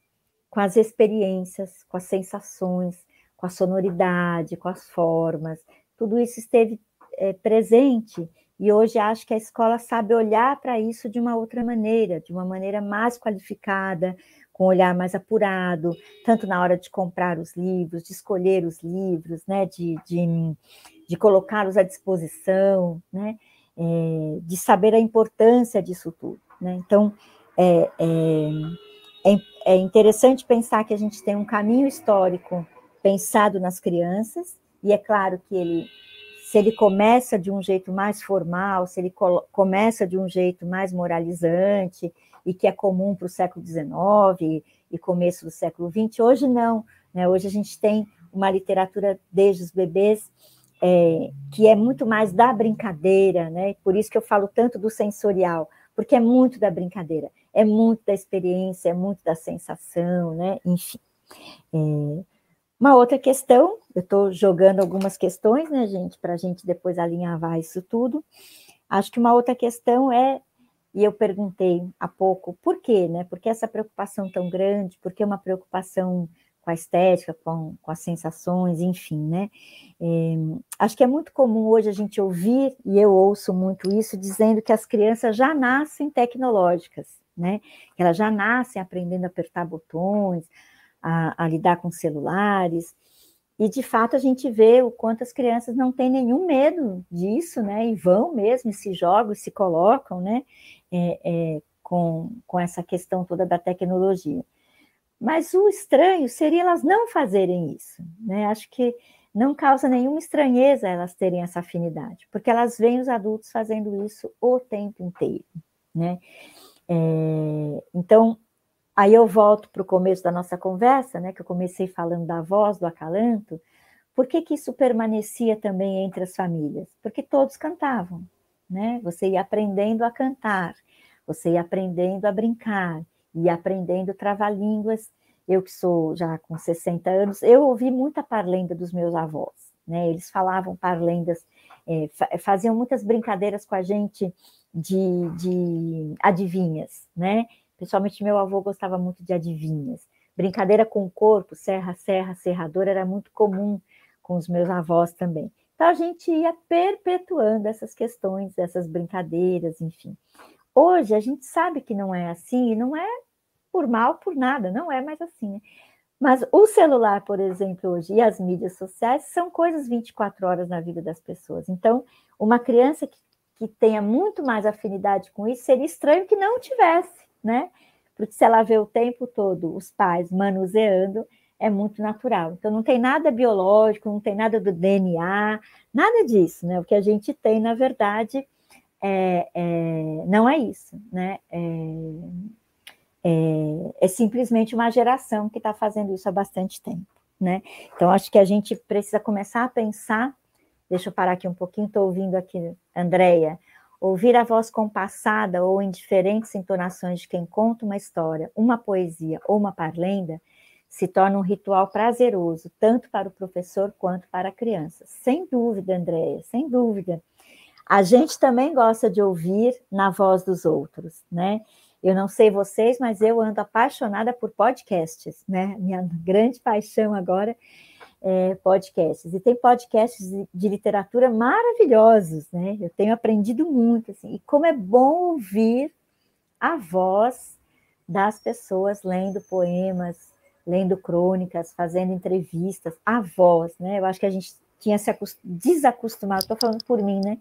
com as experiências, com as sensações, com a sonoridade, com as formas, tudo isso esteve é, presente e hoje acho que a escola sabe olhar para isso de uma outra maneira, de uma maneira mais qualificada, com um olhar mais apurado, tanto na hora de comprar os livros, de escolher os livros, né, de, de, de colocá-los à disposição, né, é, de saber a importância disso tudo. Né? Então, é, é, é, é interessante pensar que a gente tem um caminho histórico pensado nas crianças, e é claro que ele se ele começa de um jeito mais formal, se ele começa de um jeito mais moralizante, e que é comum para o século XIX e começo do século XX, hoje não. Né? Hoje a gente tem uma literatura desde os bebês é, que é muito mais da brincadeira, né? por isso que eu falo tanto do sensorial, porque é muito da brincadeira, é muito da experiência, é muito da sensação, né? enfim. É, uma outra questão, eu estou jogando algumas questões, né, gente, para a gente depois alinhavar isso tudo. Acho que uma outra questão é, e eu perguntei há pouco, por quê, né? Por que essa preocupação tão grande? Por que uma preocupação com a estética, com, com as sensações, enfim, né? É, acho que é muito comum hoje a gente ouvir, e eu ouço muito isso, dizendo que as crianças já nascem tecnológicas, né? Que elas já nascem aprendendo a apertar botões, a, a lidar com celulares. E de fato a gente vê o quanto as crianças não têm nenhum medo disso, né? E vão mesmo, e se jogam, e se colocam, né? É, é, com, com essa questão toda da tecnologia. Mas o estranho seria elas não fazerem isso, né? Acho que não causa nenhuma estranheza elas terem essa afinidade, porque elas veem os adultos fazendo isso o tempo inteiro, né? É, então, Aí eu volto para o começo da nossa conversa, né, que eu comecei falando da voz, do acalanto. Por que, que isso permanecia também entre as famílias? Porque todos cantavam, né? Você ia aprendendo a cantar, você ia aprendendo a brincar, ia aprendendo trava-línguas. Eu que sou já com 60 anos, eu ouvi muita parlenda dos meus avós, né? Eles falavam parlendas, é, faziam muitas brincadeiras com a gente de, de adivinhas, né? Principalmente meu avô gostava muito de adivinhas. Brincadeira com o corpo, serra, serra, serrador, era muito comum com os meus avós também. Então a gente ia perpetuando essas questões, essas brincadeiras, enfim. Hoje a gente sabe que não é assim, e não é por mal, por nada, não é mais assim. Né? Mas o celular, por exemplo, hoje, e as mídias sociais são coisas 24 horas na vida das pessoas. Então, uma criança que, que tenha muito mais afinidade com isso, seria estranho que não tivesse né? Porque se ela vê o tempo todo os pais manuseando, é muito natural. Então, não tem nada biológico, não tem nada do DNA, nada disso, né? O que a gente tem, na verdade, é, é não é isso, né? É, é, é simplesmente uma geração que está fazendo isso há bastante tempo, né? Então, acho que a gente precisa começar a pensar. Deixa eu parar aqui um pouquinho, estou ouvindo aqui, Andréia, Ouvir a voz compassada ou em diferentes entonações de quem conta uma história, uma poesia ou uma parlenda se torna um ritual prazeroso, tanto para o professor quanto para a criança. Sem dúvida, Andréia, sem dúvida. A gente também gosta de ouvir na voz dos outros, né? Eu não sei vocês, mas eu ando apaixonada por podcasts, né? Minha grande paixão agora é podcasts. E tem podcasts de, literatura maravilhosos, né? Eu tenho aprendido muito, assim. E como é bom ouvir a voz das pessoas lendo poemas, lendo crônicas, fazendo entrevistas, a voz, né? Eu acho que a gente tinha se desacostumado, estou falando por mim, né?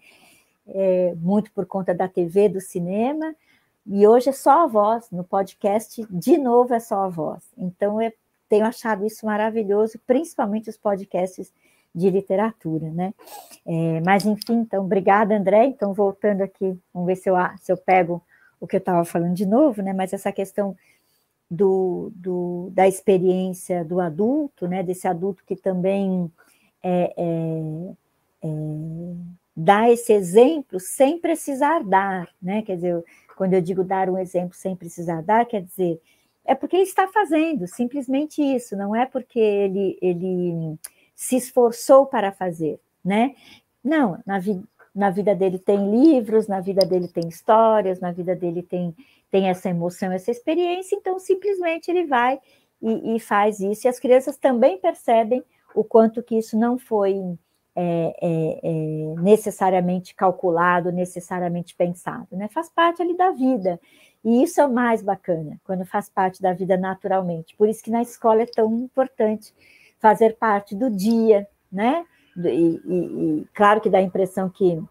É, muito por conta da TV, do cinema, e hoje é só a voz, no podcast, de novo, é só a voz. Então, eu tenho achado isso maravilhoso, principalmente os podcasts de literatura, né? É, mas, enfim, então, obrigada, André. Então, voltando aqui, vamos ver se eu, se eu pego o que eu estava falando de novo, né? Mas essa questão do, do, da experiência do adulto, né? Desse adulto que também é, é, é, dá esse exemplo sem precisar dar, né? Quer dizer, quando eu digo dar um exemplo sem precisar dar, quer dizer, é porque ele está fazendo, simplesmente isso, não é porque ele, ele se esforçou para fazer, né? Não, na, vi, na vida dele tem livros, na vida dele tem histórias, na vida dele tem, tem essa emoção, essa experiência, então simplesmente ele vai e, e faz isso, e as crianças também percebem o quanto que isso não foi é, é, é, necessariamente calculado, necessariamente pensado, né? Faz parte ali da vida. E isso é o mais bacana, quando faz parte da vida naturalmente. Por isso que na escola é tão importante fazer parte do dia, né? E, e, e claro que dá a impressão que,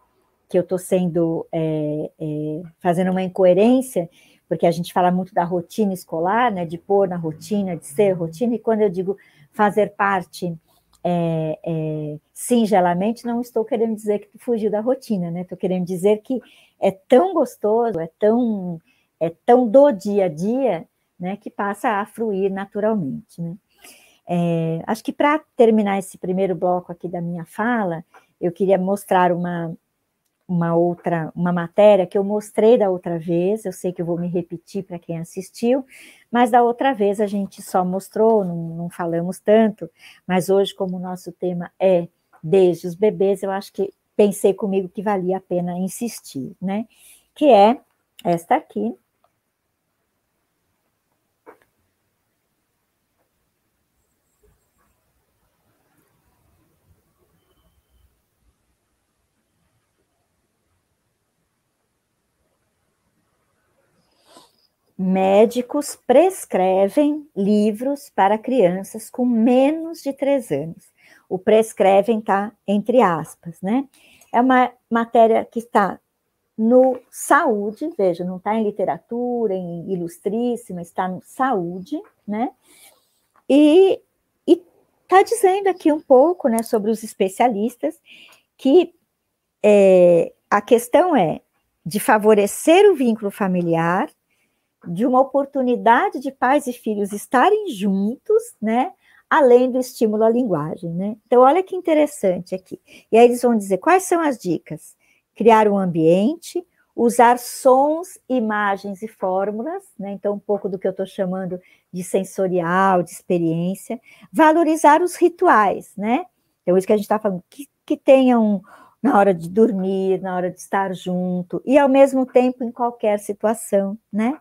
que eu estou sendo é, é, fazendo uma incoerência, porque a gente fala muito da rotina escolar, né? De pôr na rotina, de ser rotina, e quando eu digo fazer parte é, é, singelamente, não estou querendo dizer que fugiu da rotina, né? Estou querendo dizer que é tão gostoso, é tão, é tão do dia a dia, né? Que passa a fluir naturalmente, né? É, acho que para terminar esse primeiro bloco aqui da minha fala, eu queria mostrar uma, uma outra, uma matéria que eu mostrei da outra vez, eu sei que eu vou me repetir para quem assistiu, mas da outra vez a gente só mostrou, não, não falamos tanto, mas hoje, como o nosso tema é desde os bebês, eu acho que pensei comigo que valia a pena insistir, né? Que é esta aqui, médicos prescrevem livros para crianças com menos de três anos. O prescrevem está entre aspas, né? É uma matéria que está no saúde, veja, não está em literatura, em ilustríssima, está no saúde, né? E está dizendo aqui um pouco, né, sobre os especialistas que é, a questão é de favorecer o vínculo familiar de uma oportunidade de pais e filhos estarem juntos, né? Além do estímulo à linguagem, né? Então, olha que interessante aqui. E aí eles vão dizer quais são as dicas: criar um ambiente, usar sons, imagens e fórmulas, né? Então, um pouco do que eu estou chamando de sensorial, de experiência, valorizar os rituais, né? Então, isso que a gente está falando, que, que tenham na hora de dormir, na hora de estar junto, e ao mesmo tempo em qualquer situação, né?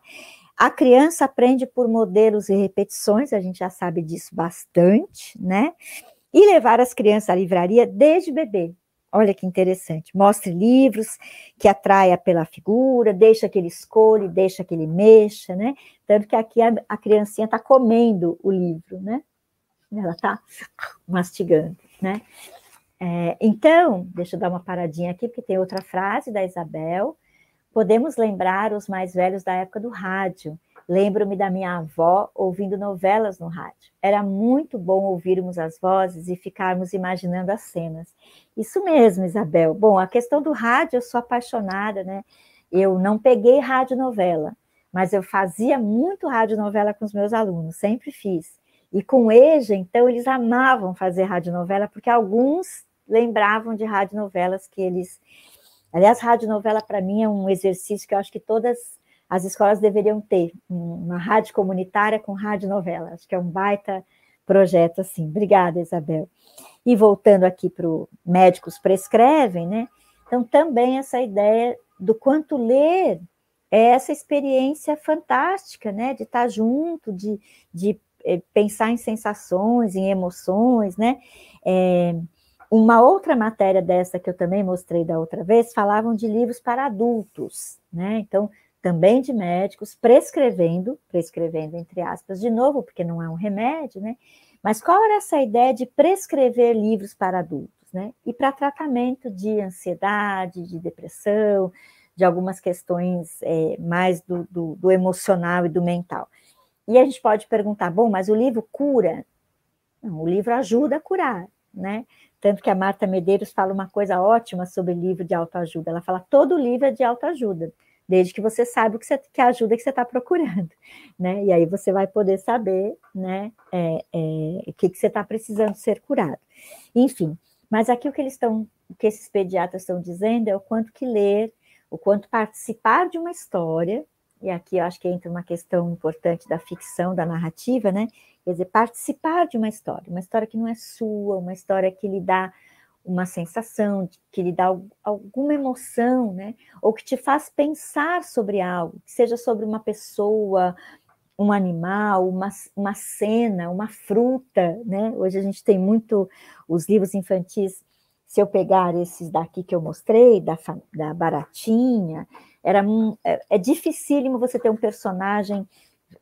A criança aprende por modelos e repetições, a gente já sabe disso bastante, né? E levar as crianças à livraria desde bebê. Olha que interessante. Mostre livros que atraia pela figura, deixa que ele escolha, deixa que ele mexa, né? Tanto que aqui a, a criancinha está comendo o livro, né? Ela está mastigando, né? É, então, deixa eu dar uma paradinha aqui, porque tem outra frase da Isabel. Podemos lembrar os mais velhos da época do rádio. Lembro-me da minha avó ouvindo novelas no rádio. Era muito bom ouvirmos as vozes e ficarmos imaginando as cenas. Isso mesmo, Isabel. Bom, a questão do rádio, eu sou apaixonada, né? Eu não peguei rádio novela, mas eu fazia muito rádio novela com os meus alunos, sempre fiz. E com EJA, então, eles amavam fazer rádio novela, porque alguns lembravam de radionovelas que eles Aliás, rádio novela para mim é um exercício que eu acho que todas as escolas deveriam ter, uma rádio comunitária com rádio novela. Acho que é um baita projeto assim. Obrigada, Isabel. E voltando aqui para o médicos prescrevem, né? Então, também essa ideia do quanto ler é essa experiência fantástica, né? De estar junto, de, de eh, pensar em sensações, em emoções, né? É, uma outra matéria dessa que eu também mostrei da outra vez falavam de livros para adultos, né? Então, também de médicos prescrevendo, prescrevendo entre aspas, de novo, porque não é um remédio, né? Mas qual era essa ideia de prescrever livros para adultos, né? E para tratamento de ansiedade, de depressão, de algumas questões é, mais do, do, do emocional e do mental. E a gente pode perguntar, bom, mas o livro cura? Não, o livro ajuda a curar, né? Tanto que a Marta Medeiros fala uma coisa ótima sobre livro de autoajuda. Ela fala: todo livro é de autoajuda, desde que você saiba o que, você, que ajuda que você está procurando, [LAUGHS] né? E aí você vai poder saber, né, é, é, o que, que você está precisando ser curado. Enfim, mas aqui o que eles estão, o que esses pediatras estão dizendo é o quanto que ler, o quanto participar de uma história, e aqui eu acho que entra uma questão importante da ficção, da narrativa, né? Quer dizer, participar de uma história, uma história que não é sua, uma história que lhe dá uma sensação, que lhe dá alguma emoção, né? Ou que te faz pensar sobre algo, que seja sobre uma pessoa, um animal, uma, uma cena, uma fruta, né? Hoje a gente tem muito os livros infantis. Se eu pegar esses daqui que eu mostrei, da, da Baratinha, era é, é dificílimo você ter um personagem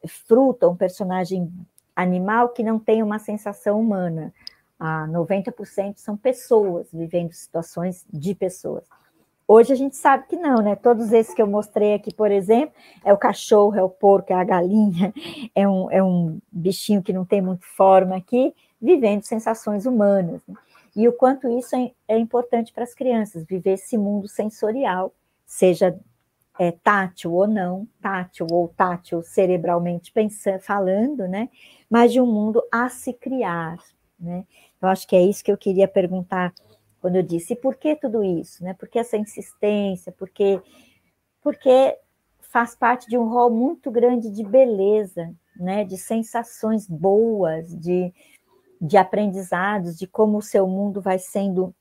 fruta, um personagem animal que não tem uma sensação humana. Ah, 90% são pessoas vivendo situações de pessoas. Hoje a gente sabe que não, né? Todos esses que eu mostrei aqui, por exemplo, é o cachorro, é o porco, é a galinha, [LAUGHS] é um, é um bichinho que não tem muito forma aqui, vivendo sensações humanas. Né? E o quanto isso é, é importante para as crianças, viver esse mundo sensorial, seja é, tátil ou não, tátil ou tátil cerebralmente pensando, falando, né? Mas de um mundo a se criar, né? Eu acho que é isso que eu queria perguntar quando eu disse, e por que tudo isso, né? Por que essa insistência? Porque porque faz parte de um rol muito grande de beleza, né? De sensações boas, de de aprendizados, de como o seu mundo vai sendo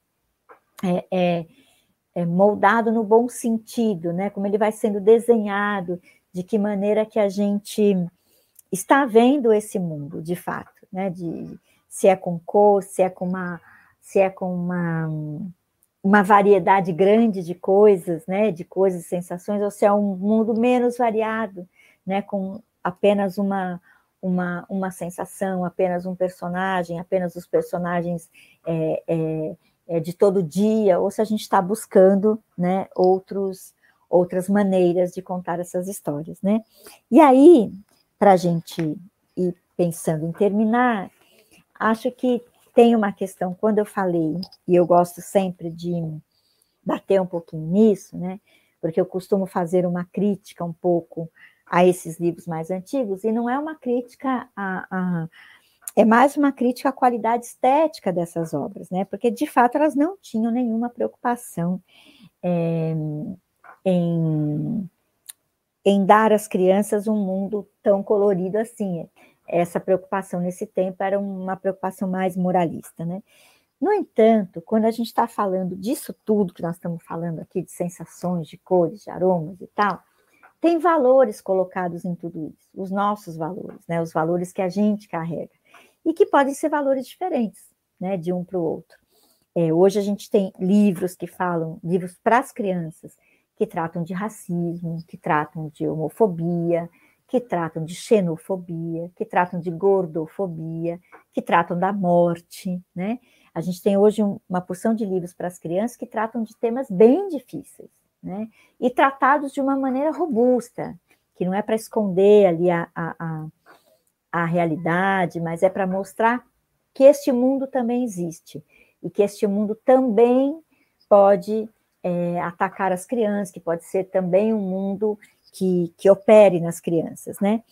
é, é, é, moldado no bom sentido, né? Como ele vai sendo desenhado, de que maneira que a gente está vendo esse mundo, de fato, né? De se é com cor, se é com uma, se é com uma uma variedade grande de coisas, né? De coisas e sensações, ou se é um mundo menos variado, né? Com apenas uma uma, uma sensação, apenas um personagem, apenas os personagens é, é, é, de todo dia, ou se a gente está buscando né, outros, outras maneiras de contar essas histórias. Né? E aí, para a gente ir pensando em terminar, acho que tem uma questão, quando eu falei, e eu gosto sempre de bater um pouquinho nisso, né? Porque eu costumo fazer uma crítica um pouco a esses livros mais antigos, e não é uma crítica a, a é mais uma crítica à qualidade estética dessas obras, né? Porque de fato elas não tinham nenhuma preocupação é, em, em dar às crianças um mundo tão colorido assim. Essa preocupação nesse tempo era uma preocupação mais moralista, né? No entanto, quando a gente está falando disso tudo que nós estamos falando aqui, de sensações, de cores, de aromas e tal, tem valores colocados em tudo isso, os nossos valores, né? Os valores que a gente carrega e que podem ser valores diferentes, né, de um para o outro. É, hoje a gente tem livros que falam, livros para as crianças, que tratam de racismo, que tratam de homofobia, que tratam de xenofobia, que tratam de gordofobia, que tratam da morte, né? A gente tem hoje uma porção de livros para as crianças que tratam de temas bem difíceis, né? E tratados de uma maneira robusta, que não é para esconder ali a, a, a a realidade, mas é para mostrar que este mundo também existe e que este mundo também pode é, atacar as crianças, que pode ser também um mundo que, que opere nas crianças, né?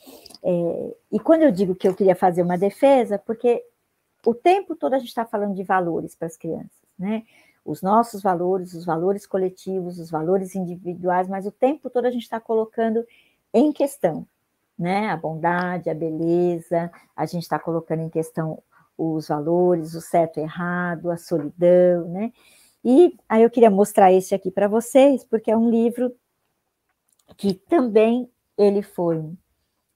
É, e quando eu digo que eu queria fazer uma defesa, porque o tempo todo a gente está falando de valores para as crianças, né? Os nossos valores, os valores coletivos, os valores individuais, mas o tempo todo a gente está colocando em questão, né? A bondade, a beleza, a gente está colocando em questão os valores, o certo e errado, a solidão, né? E aí eu queria mostrar esse aqui para vocês, porque é um livro que também ele foi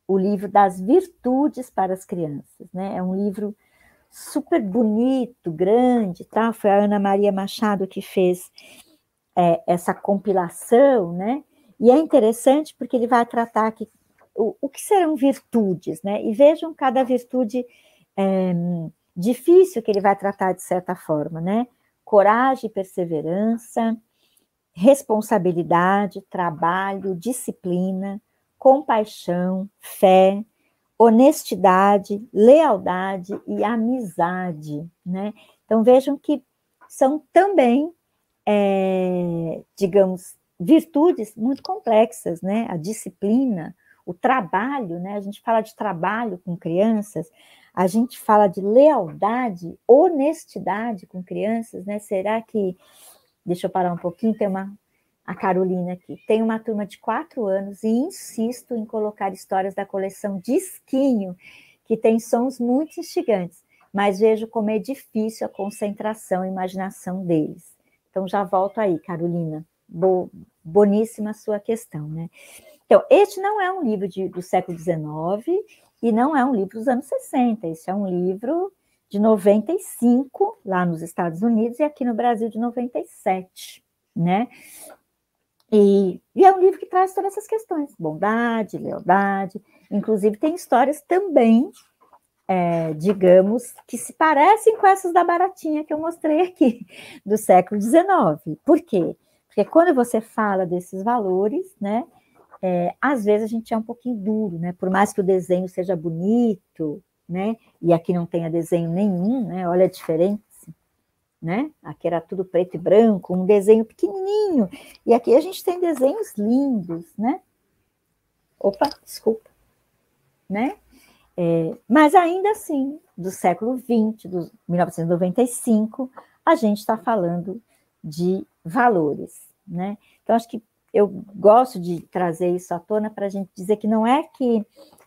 o livro das virtudes para as crianças, né? É um livro super bonito, grande, tá? Foi a Ana Maria Machado que fez é, essa compilação, né? E é interessante porque ele vai tratar aqui o, o que serão virtudes, né? E vejam cada virtude é, difícil que ele vai tratar de certa forma, né? Coragem perseverança, responsabilidade, trabalho, disciplina, compaixão, fé, honestidade, lealdade e amizade, né? Então vejam que são também, é, digamos, virtudes muito complexas, né? A disciplina, o trabalho, né? A gente fala de trabalho com crianças, a gente fala de lealdade, honestidade com crianças, né? Será que, deixa eu parar um pouquinho, tem uma a Carolina aqui. Tenho uma turma de quatro anos e insisto em colocar histórias da coleção Disquinho, que tem sons muito instigantes, mas vejo como é difícil a concentração e imaginação deles. Então, já volto aí, Carolina. Bo, boníssima sua questão, né? Então, este não é um livro de, do século XIX e não é um livro dos anos 60, esse é um livro de 95, lá nos Estados Unidos, e aqui no Brasil de 97, né? E, e, é um livro que traz todas essas questões: bondade, lealdade. Inclusive, tem histórias também, é, digamos, que se parecem com essas da Baratinha que eu mostrei aqui, do século XIX. Por quê? Porque quando você fala desses valores, né, é, às vezes a gente é um pouquinho duro, né? Por mais que o desenho seja bonito, né? E aqui não tenha desenho nenhum, né? Olha a diferença né? Aqui era tudo preto e branco, um desenho pequenininho. E aqui a gente tem desenhos lindos, né? Opa, desculpa, né? É, mas ainda assim, do século XX, do 1995, a gente está falando de valores, né? Então, acho que eu gosto de trazer isso à tona para a gente dizer que não é que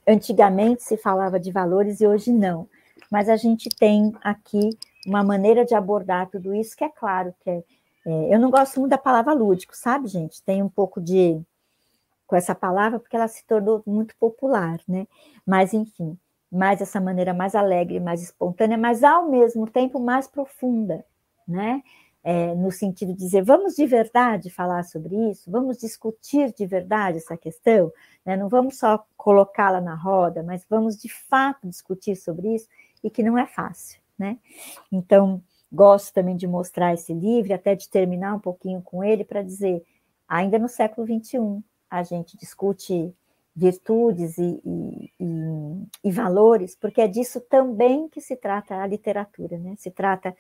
antigamente se falava de valores e hoje não, mas a gente tem aqui uma maneira de abordar tudo isso que é claro que é, é, eu não gosto muito da palavra lúdico, sabe, gente? Tem um pouco de com essa palavra porque ela se tornou muito popular, né? Mas enfim, mais essa maneira mais alegre, mais espontânea, mas ao mesmo tempo mais profunda, né? É, no sentido de dizer, vamos de verdade falar sobre isso, vamos discutir de verdade essa questão, né? não vamos só colocá-la na roda, mas vamos de fato discutir sobre isso, e que não é fácil né? Então, gosto também de mostrar esse livro, até de terminar um pouquinho com ele, para dizer, ainda no século XXI, a gente discute virtudes e, e, e, e, valores, porque é disso também que se trata a literatura, né? Se trata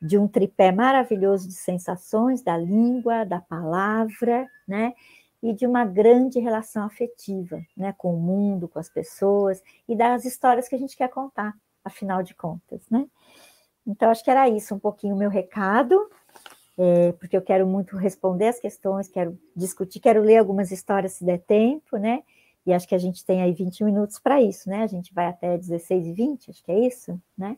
de um tripé maravilhoso de sensações, da língua, da palavra, né? E de uma grande relação afetiva, né? Com o mundo, com as pessoas e das histórias que a gente quer contar, afinal de contas, né? Então, acho que era isso um pouquinho o meu recado, é, porque eu quero muito responder as questões, quero discutir, quero ler algumas histórias se der tempo, né? E acho que a gente tem aí 20 minutos para isso, né? A gente vai até 16 e 20, acho que é isso, né?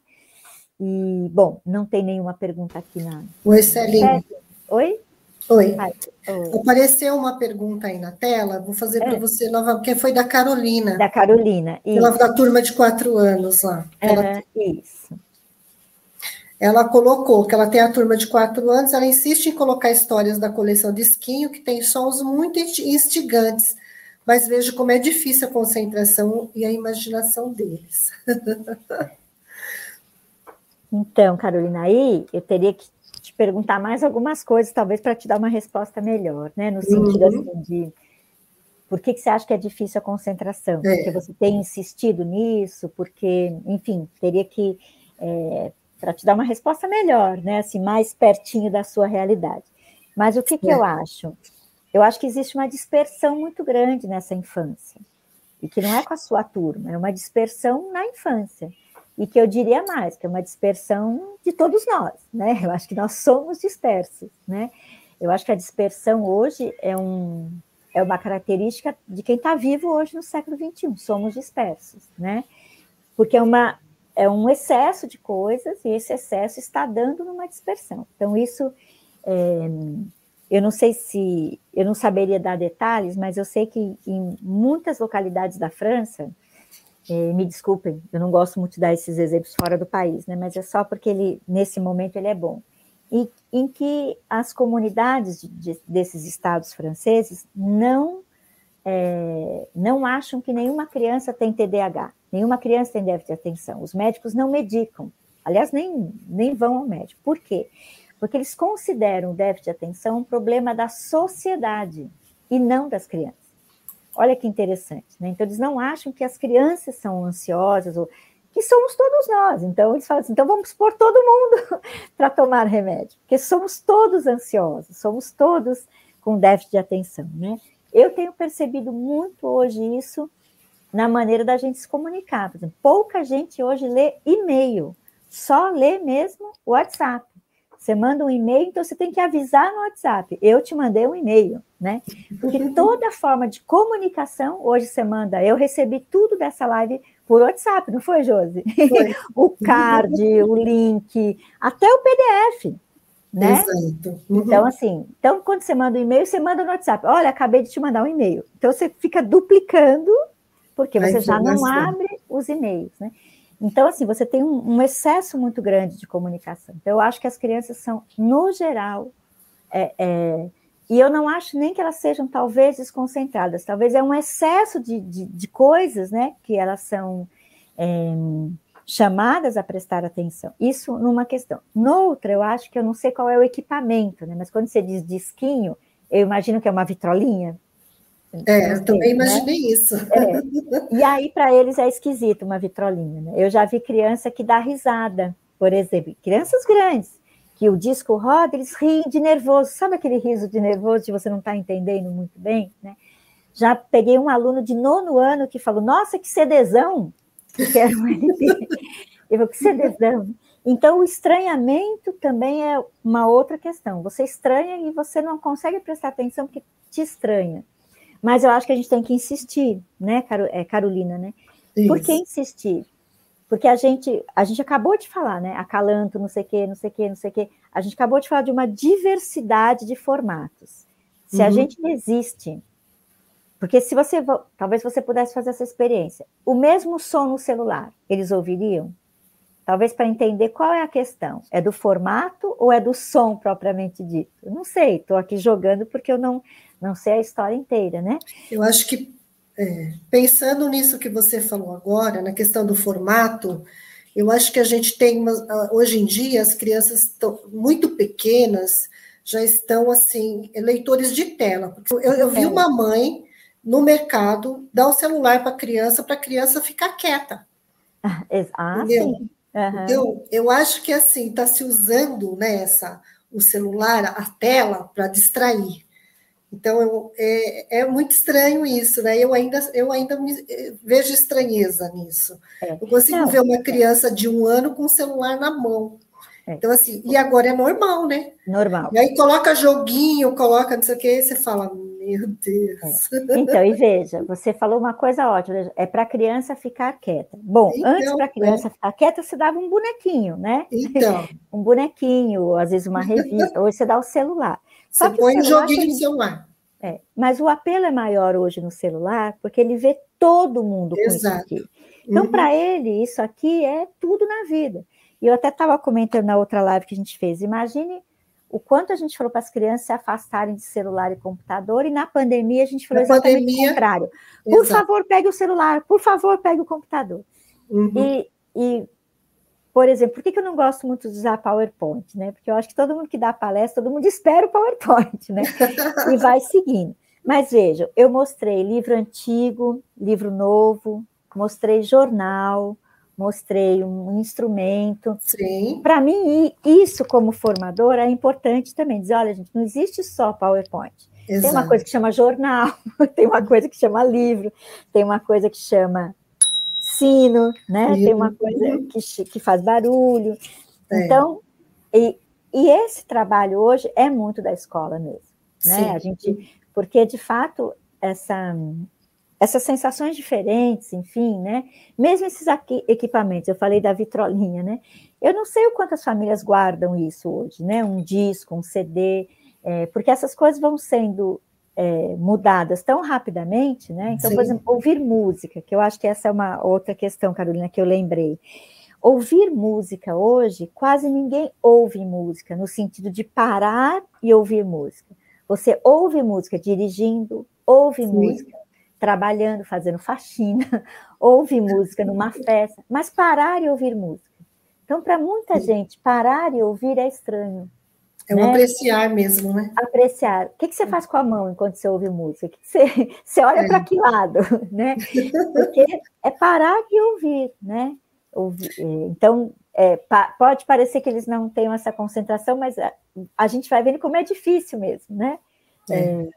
E, bom, não tem nenhuma pergunta aqui na. Oi, Celinha. Oi? Oi. Ai, oi. Apareceu uma pergunta aí na tela, vou fazer é. para você nova, porque foi da Carolina. Da Carolina. Isso. Ela da turma de quatro anos lá. Ela... isso ela colocou que ela tem a turma de quatro anos, ela insiste em colocar histórias da coleção de esquinho, que tem sons muito instigantes, mas vejo como é difícil a concentração e a imaginação deles. [LAUGHS] então, Carolina, aí eu teria que te perguntar mais algumas coisas, talvez para te dar uma resposta melhor, né? No sentido uhum. assim, de por que, que você acha que é difícil a concentração? É. Porque você tem insistido nisso, porque, enfim, teria que é, para te dar uma resposta melhor, né? Assim, mais pertinho da sua realidade. Mas o que, que é. eu acho? Eu acho que existe uma dispersão muito grande nessa infância. E que não é com a sua turma, é uma dispersão na infância. e que eu diria mais, que é uma dispersão de todos nós, né? Eu acho que nós somos dispersos, né? Eu acho que a dispersão hoje é, um, é uma característica de quem está vivo hoje no século XXI, somos dispersos, né? Porque é, uma, é um excesso de coisas e esse excesso está dando numa dispersão. Então, isso, é, eu não sei se, eu não saberia dar detalhes, mas eu sei que em muitas localidades da França, é, me desculpem, eu não gosto muito de dar esses exemplos fora do país, né? Mas é só porque ele, nesse momento, ele é bom e em que as comunidades de, de, desses estados franceses não é, não acham que nenhuma criança tem TDAH, nenhuma criança tem déficit de atenção. Os médicos não medicam, aliás, nem, nem vão ao médico. Por quê? Porque eles consideram o déficit de atenção um problema da sociedade e não das crianças. Olha que interessante, né? Então, eles não acham que as crianças são ansiosas ou que somos todos nós. Então, eles falam assim: então vamos pôr todo mundo [LAUGHS] para tomar remédio, porque somos todos ansiosos, somos todos com déficit de atenção, né? Eu tenho percebido muito hoje isso na maneira da gente se comunicar. Por exemplo, pouca gente hoje lê e-mail, só lê mesmo o WhatsApp. Você manda um e-mail, então você tem que avisar no WhatsApp. Eu te mandei um e-mail, né? Porque [LAUGHS] toda forma de comunicação, hoje você manda, eu recebi tudo dessa live por WhatsApp, não foi, Josi? Foi. [LAUGHS] o card, o link, até o PDF. Né? Exato. Uhum. Então, assim, então quando você manda um e-mail, você manda no WhatsApp. Olha, acabei de te mandar um e-mail. Então você fica duplicando, porque você já não abre os e-mails, né? Então, assim, você tem um, um, excesso muito grande de comunicação. Então, eu acho que as crianças são, no geral, é, é, e eu não acho nem que elas sejam, talvez, desconcentradas, talvez é um excesso de, de, de coisas, né, que elas são é, chamadas a prestar atenção. Isso numa questão. Noutra, eu acho que eu não sei qual é o equipamento, né, mas quando você diz disquinho, eu imagino que é uma vitrolinha. É, eu também né? imaginei né? isso. É. E aí, para eles, é esquisito uma vitrolinha. Né? Eu já vi criança que dá risada, por exemplo, crianças grandes que o disco roda, eles riem de nervoso. Sabe aquele riso de nervoso de você não está entendendo muito bem? Né? Já peguei um aluno de nono ano que falou: Nossa, que cedezão! [LAUGHS] Que era um LP. [LAUGHS] Eu que cedezão. Então, o estranhamento também é uma outra questão. Você estranha e você não consegue prestar atenção porque te estranha. Mas eu acho que a gente tem que insistir, né, é, Carolina, né? Isso. Por que insistir? Porque a gente, a gente acabou de falar, né? Acalanto, não sei o quê, não sei o quê, não sei o quê. A gente acabou de falar de uma diversidade de formatos. Se uhum. a gente existe, porque se você, talvez você pudesse fazer essa experiência, o mesmo som no celular, eles ouviriam? Talvez para entender qual é a questão. É do formato ou é do som propriamente dito? Eu não sei, estou aqui jogando porque eu não, não sei a história inteira, né? Eu acho que é, pensando nisso que você falou agora, na questão do formato, eu acho que a gente tem, uma, hoje em dia, as crianças muito pequenas, já estão, assim, leitores de tela. Eu, eu vi é. uma mãe no mercado dar o celular para a criança, para a criança ficar quieta. [LAUGHS] Ah, entendeu? sim. Uhum. Eu, eu acho que, assim, está se usando né, essa, o celular, a tela, para distrair. Então, eu, é, é, muito estranho isso, né? Eu ainda, eu ainda me, eh, vejo estranheza nisso. É. Eu consigo Não, ver uma criança de um ano com o celular na mão. É. Então, assim, e agora é normal, né? Normal. E aí coloca joguinho, coloca não sei o que, você fala, meu Deus. É. Então, e veja, você falou uma coisa ótima, é para a criança ficar quieta. Bom, então, antes para a criança é. ficar quieta, você dava um bonequinho, né? Então. [LAUGHS] um bonequinho, às vezes uma revista, [LAUGHS] ou você dá o celular. Só você põe um joguinho no celular. É, mas o apelo é maior hoje no celular, porque ele vê todo mundo Exato. com isso aqui. Então, uhum. para ele, isso aqui é tudo na vida. E eu até estava comentando na outra live que a gente fez. Imagine o quanto a gente falou para as crianças se afastarem de celular e computador, e na pandemia a gente falou na exatamente pandemia, o contrário. Por exato. favor, pegue o celular, por favor, pegue o computador. Uhum. E, e por exemplo, por que, que eu não gosto muito de usar PowerPoint, né? Porque eu acho que todo mundo que dá palestra, todo mundo [LAUGHS] espera o PowerPoint, né? e vai seguindo. Mas vejam, eu mostrei livro antigo, livro novo, mostrei jornal, mostrei um instrumento. Sim. Para mim, isso como formadora é importante também. Dizer, olha, gente, não existe só PowerPoint. Exato. Tem uma coisa que chama jornal, [LAUGHS] tem uma coisa que chama livro, tem uma coisa que chama sino, né? Tem uma coisa que, que faz barulho. É. Então, e, e esse trabalho hoje é muito da escola mesmo, né? Sim. A gente, porque de fato essa essas sensações diferentes, enfim, né? Mesmo esses aqui, equipamentos, eu falei da vitrolinha, né? Eu não sei o quantas famílias guardam isso hoje, né? Um disco, um CD, é, porque essas coisas vão sendo é, mudadas tão rapidamente, né? Então, Sim. por exemplo, ouvir música, que eu acho que essa é uma outra questão, Carolina, que eu lembrei. Ouvir música hoje, quase ninguém ouve música, no sentido de parar e ouvir música. Você ouve música dirigindo, ouve Sim. música trabalhando, fazendo faxina, [LAUGHS] ouve música numa [LAUGHS] festa, mas parar e ouvir música. Então, para muita gente, parar e ouvir é estranho. É um né? apreciar mesmo, né? Apreciar. O que, que você faz com a mão enquanto você ouve música? Que, que você, [LAUGHS] você olha é. para que lado, né? Porque é parar e ouvir, né? Ouvir. É, então, é, pode parecer que eles não tenham essa concentração, mas a, a gente vai vendo como é difícil mesmo, né? É.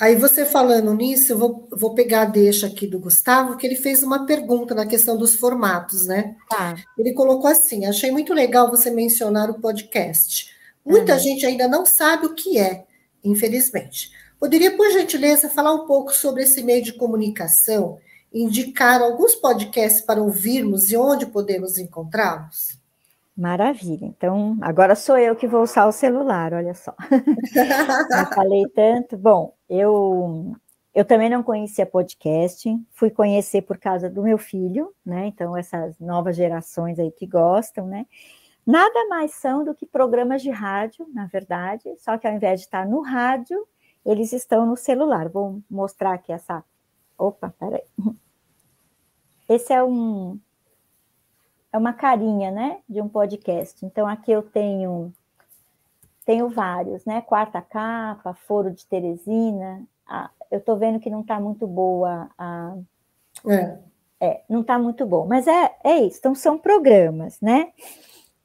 Aí você falando nisso, eu vou, vou pegar a deixa aqui do Gustavo, que ele fez uma pergunta na questão dos formatos, né? Tá. Ele colocou assim: achei muito legal você mencionar o podcast. Muita uhum. gente ainda não sabe o que é, infelizmente. Poderia, por gentileza, falar um pouco sobre esse meio de comunicação, indicar alguns podcasts para ouvirmos e onde podemos encontrá-los? Maravilha. Então, agora sou eu que vou usar o celular, olha só. [LAUGHS] Já falei tanto. Bom, eu eu também não conhecia podcast, fui conhecer por causa do meu filho, né? Então, essas novas gerações aí que gostam, né? Nada mais são do que programas de rádio, na verdade, só que ao invés de estar no rádio, eles estão no celular. Vou mostrar aqui essa. Opa, peraí. Esse é um, é uma carinha, né, de um podcast. Então aqui eu tenho tenho vários, né? Quarta capa, Foro de Teresina. Ah, eu estou vendo que não está muito boa a é. é não está muito bom, mas é, é isso. Então são programas, né?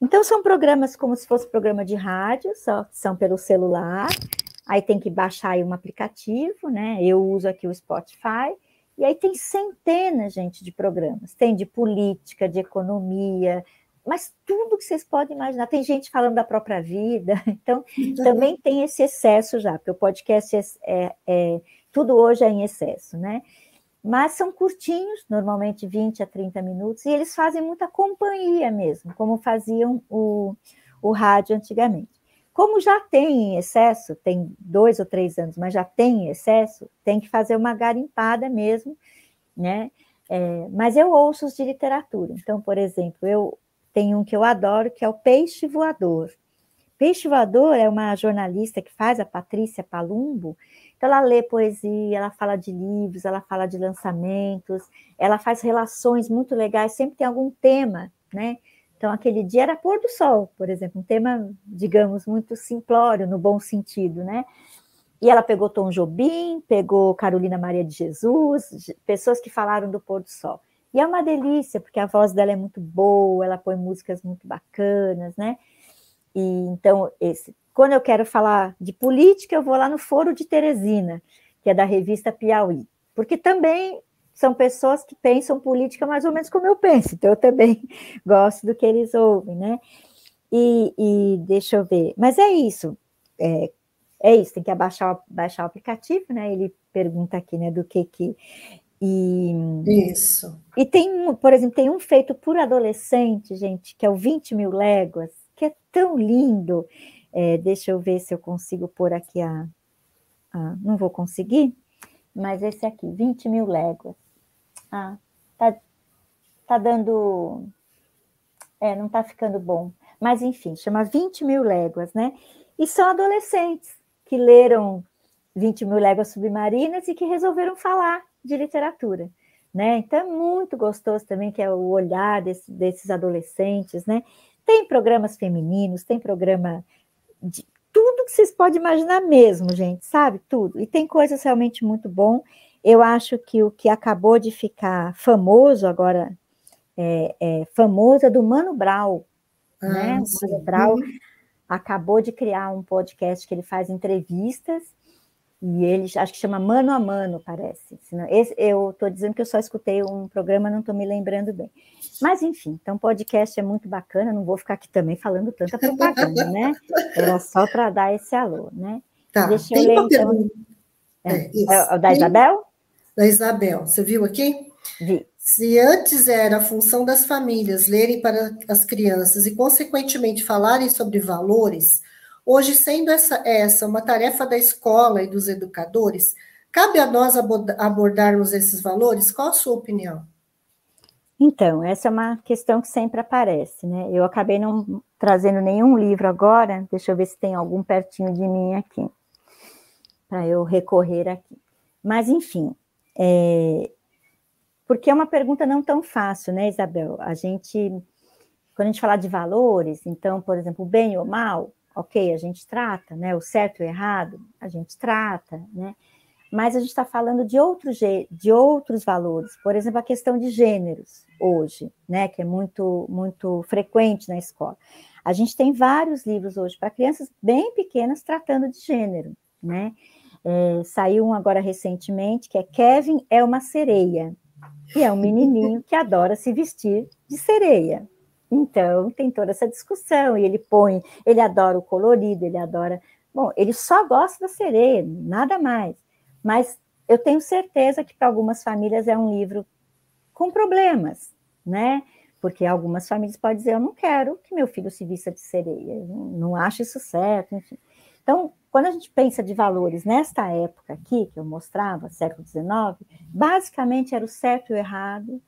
Então são programas como se fosse programa de rádio, só são pelo celular. Aí tem que baixar aí um aplicativo, né? Eu uso aqui o Spotify e aí tem centenas, gente, de programas. Tem de política, de economia, mas tudo que vocês podem imaginar. Tem gente falando da própria vida, [LAUGHS] então também tem esse excesso já, porque o podcast é, é, é, tudo hoje é em excesso, né? Mas são curtinhos, normalmente 20 a 30 minutos, e eles fazem muita companhia mesmo, como faziam o, o rádio antigamente. Como já tem em excesso, tem dois ou três anos, mas já tem em excesso, tem que fazer uma garimpada mesmo, né? É, mas eu ouço os de literatura. Então, por exemplo, eu tenho um que eu adoro, que é o Peixe Voador. Peixe Voador é uma jornalista que faz, a Patrícia Palumbo. Então, ela lê poesia, ela fala de livros, ela fala de lançamentos, ela faz relações muito legais, sempre tem algum tema, né? Então, aquele dia era pôr do sol, por exemplo, um tema, digamos, muito simplório, no bom sentido, né? E ela pegou Tom Jobim, pegou Carolina Maria de Jesus, pessoas que falaram do pôr do sol. E é uma delícia, porque a voz dela é muito boa, ela põe músicas muito bacanas, né? E então, esse, quando eu quero falar de política, eu vou lá no Foro de Teresina, que é da revista Piauí, porque também são pessoas que pensam política mais ou menos como eu penso, então eu também [LAUGHS] gosto do que eles ouvem, né? E, e deixa eu ver, mas é isso, é, é isso, tem que abaixar, baixar o aplicativo, né? Ele pergunta aqui, né, do que que. E, isso. E tem, por exemplo, tem um feito por adolescente, gente, que é o 20 mil léguas, que é tão lindo. É, deixa eu ver se eu consigo pôr aqui a, a. Não vou conseguir, mas esse aqui, 20 mil léguas. Ah, tá, tá dando. É, não tá ficando bom. Mas, enfim, chama 20 mil léguas, né? E são adolescentes que leram 20 mil léguas submarinas e que resolveram falar de literatura. Né? Então é muito gostoso também que é o olhar desse, desses adolescentes, né? Tem programas femininos, tem programa de tudo que vocês podem imaginar mesmo, gente, sabe? Tudo. E tem coisas realmente muito bom. Eu acho que o que acabou de ficar famoso agora, é, é famoso é do Mano Brown, ah, né? O Mano Brown uhum. acabou de criar um podcast que ele faz entrevistas, e ele acho que chama Mano a Mano, parece. Esse, eu estou dizendo que eu só escutei um programa, não estou me lembrando bem. Mas, enfim, então podcast é muito bacana, não vou ficar aqui também falando tanta propaganda, né? [LAUGHS] Era só para dar esse alô, né? Tá, Deixa eu ler, então. É, é, é, o da Isabel? Da Isabel, você viu aqui? Vi. Se antes era a função das famílias lerem para as crianças e, consequentemente, falarem sobre valores, Hoje, sendo essa, essa uma tarefa da escola e dos educadores, cabe a nós abordarmos esses valores? Qual a sua opinião? Então, essa é uma questão que sempre aparece, né? Eu acabei não trazendo nenhum livro agora, deixa eu ver se tem algum pertinho de mim aqui, para eu recorrer aqui. Mas, enfim, é... porque é uma pergunta não tão fácil, né, Isabel? A gente, quando a gente fala de valores, então, por exemplo, bem ou mal, ok, a gente trata, né? O certo e o errado, a gente trata, né? Mas a gente está falando de, outro, de outros valores, por exemplo, a questão de gêneros hoje, né? Que é muito, muito frequente na escola. A gente tem vários livros hoje para crianças bem pequenas tratando de gênero, né? É, saiu um agora recentemente que é Kevin é uma sereia, e é um menininho que adora se vestir de sereia, então, tem toda essa discussão, e ele põe, ele adora o colorido, ele adora. Bom, ele só gosta da sereia, nada mais. Mas eu tenho certeza que para algumas famílias é um livro com problemas, né? Porque algumas famílias podem dizer: eu não quero que meu filho se vista de sereia, não acho isso certo, enfim. Então, quando a gente pensa de valores nesta época aqui, que eu mostrava, século XIX, basicamente era o certo e o errado,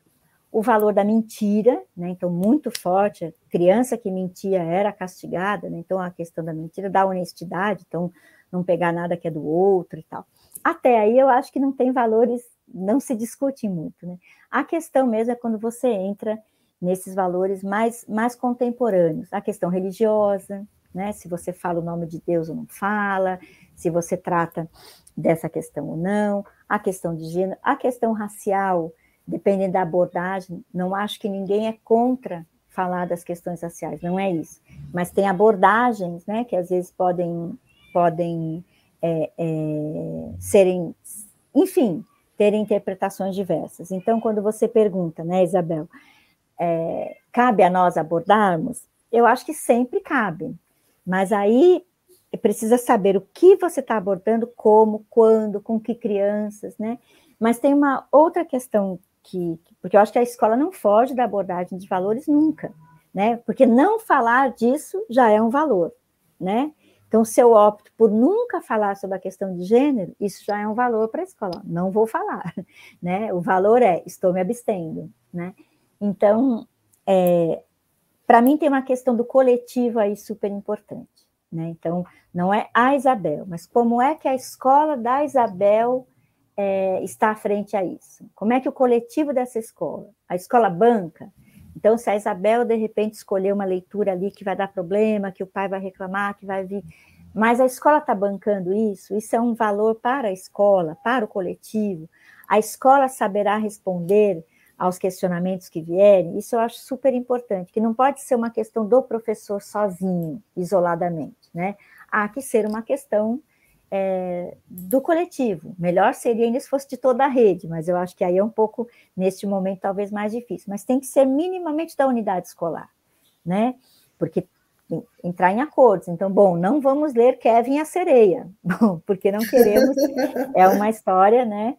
o valor da mentira, né? Então, muito forte, a criança que mentia era castigada, né? Então, a questão da mentira, da honestidade, então, não pegar nada que é do outro e tal. Até aí, eu acho que não tem valores, não se discute muito, né? A questão mesmo é quando você entra nesses valores mais, mais contemporâneos, a questão religiosa, né? Se você fala o nome de Deus ou não fala, se você trata dessa questão ou não, a questão de gênero, a questão racial, dependendo da abordagem, não acho que ninguém é contra falar das questões raciais, não é isso. Mas tem abordagens, né, que às vezes podem, podem é, é, serem, enfim, terem interpretações diversas. Então, quando você pergunta, né, Isabel, é, cabe a nós abordarmos? Eu acho que sempre cabe, mas aí precisa saber o que você está abordando, como, quando, com que crianças, né? Mas tem uma outra questão que, porque eu acho que a escola não foge da abordagem de valores nunca, né? Porque não falar disso já é um valor, né? Então, se eu opto por nunca falar sobre a questão de gênero, isso já é um valor para a escola. Não vou falar, [LAUGHS] né? O valor é estou me abstendo, né? Então, é, para mim tem uma questão do coletivo aí super importante, né? Então, não é a Isabel, mas como é que a escola da Isabel é, está à frente a isso? Como é que o coletivo dessa escola, a escola banca, então se a Isabel de repente escolher uma leitura ali que vai dar problema, que o pai vai reclamar, que vai vir, mas a escola está bancando isso, isso é um valor para a escola, para o coletivo, a escola saberá responder aos questionamentos que vierem, isso eu acho super importante, que não pode ser uma questão do professor sozinho, isoladamente, né? Há que ser uma questão é, do coletivo. Melhor seria ainda se fosse de toda a rede, mas eu acho que aí é um pouco, neste momento, talvez mais difícil. Mas tem que ser minimamente da unidade escolar, né? Porque entrar em acordos. Então, bom, não vamos ler Kevin a sereia, [LAUGHS] bom, porque não queremos. É uma história, né?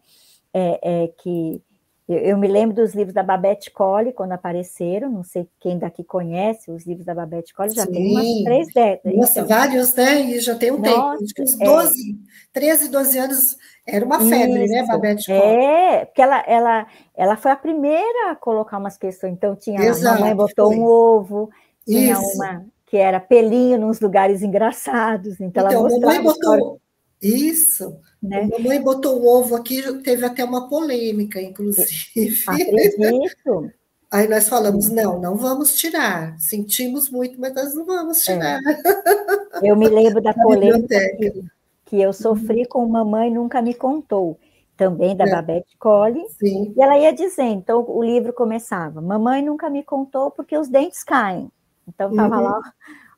É, é que eu, eu, me lembro dos livros da Babette Colley, quando apareceram, não sei quem daqui conhece os livros da Babette Colley, já Sim. tem umas três décadas. Nossa, então. vários, né? E já tem um Nossa, tempo. Uns 12, é... 13, 12 anos, era uma febre, né, Isso. né, Babette Colley? É, porque ela, ela, ela foi a primeira a colocar umas questões. Então, tinha Exato, a mamãe botou foi. um ovo, tinha Isso. uma que era pelinho nos lugares engraçados. Então, então ela mostrava... mamãe botou... Isso. Né? A mamãe botou um ovo aqui, teve até uma polêmica, inclusive. [LAUGHS] Acredito. Aí nós falamos, não, não vamos tirar. Sentimos muito, mas nós não vamos é. tirar. É. Eu me lembro da [LAUGHS] polêmica que, que, eu sofri com Mamãe Nunca Me Contou, também da é. Babette Colley. Sim. E ela ia dizendo, então o livro começava, Mamãe Nunca Me Contou porque os dentes caem. Então estava uhum. lá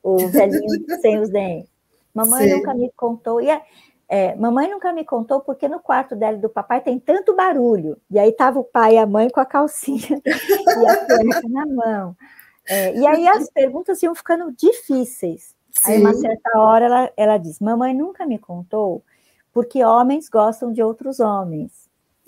o velhinho sem os dentes. Mamãe Sim. nunca me contou. E é, mamãe nunca me contou porque no quarto dela e do papai tem tanto barulho. E aí tava o pai e a mãe com a calcinha [LAUGHS] e a cueca na mão. É, e aí as perguntas iam ficando difíceis. Sim. Aí, uma certa hora, ela, ela diz: Mamãe nunca me contou porque homens gostam de outros homens.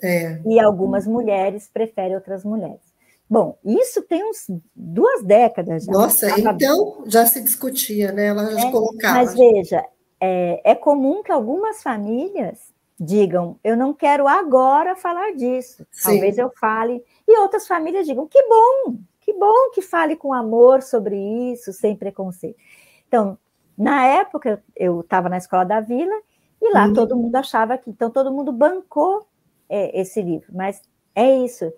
É. E algumas mulheres preferem outras mulheres. Bom, isso tem uns duas décadas já. Nossa, então já se discutia, né? Ela já é, colocava. Mas veja, é, é comum que algumas famílias digam, eu não quero agora falar disso, Sim. talvez eu fale, e outras famílias digam, que bom, que bom que fale com amor sobre isso, sem preconceito. Então, na época, eu estava na escola da vila, e lá uhum. todo mundo achava que, então todo mundo bancou é, esse livro, mas é isso,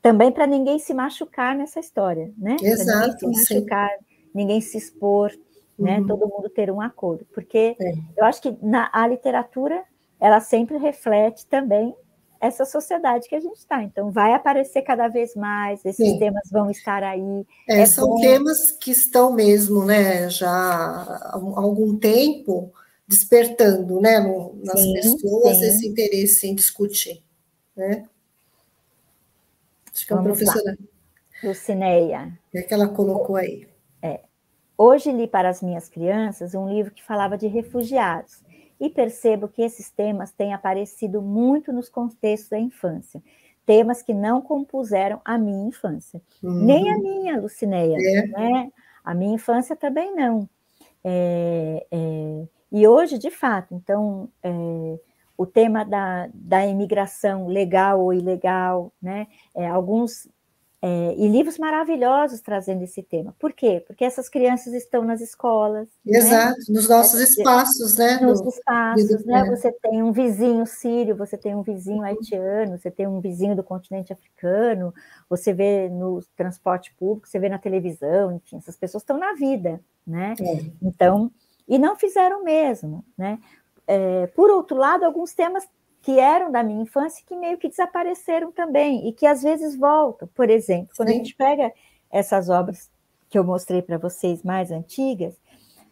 também para ninguém se machucar nessa história, né? Exato. Ninguém se machucar, sim. ninguém se expor, né? Uhum. Todo mundo ter um acordo, porque é. eu acho que na, a literatura ela sempre reflete também essa sociedade que a gente está. Então, vai aparecer cada vez mais, esses Sim. temas vão estar aí. É, é são bom. temas que estão mesmo, né, já há algum tempo despertando, né, no, nas sim, pessoas sim. esse interesse em discutir, né? Acho que é a professora. Lucineia. É que ela colocou aí. Hoje li para as minhas crianças um livro que falava de refugiados e percebo que esses temas têm aparecido muito nos contextos da infância. Temas que não compuseram a minha infância. Uhum. Nem a minha, Lucineia. É. Né? A minha infância também não. É, é, e hoje, de fato, então, é, o tema da, da imigração legal ou ilegal, né? É, alguns é, e livros maravilhosos trazendo esse tema. Por quê? Porque essas crianças estão nas escolas. Né? Exato, né? nos nossos espaços, né? Nos no, espaços, né? Você tem um vizinho sírio, você tem um vizinho haitiano, você tem um vizinho do continente africano, você vê no transporte público, você vê na televisão, enfim, essas pessoas estão na vida, né? É. Então, e não fizeram o mesmo, né? É, por outro lado, alguns temas que eram da minha infância que meio que desapareceram também e que às vezes voltam. Por exemplo, quando Sim. a gente pega essas obras que eu mostrei para vocês mais antigas,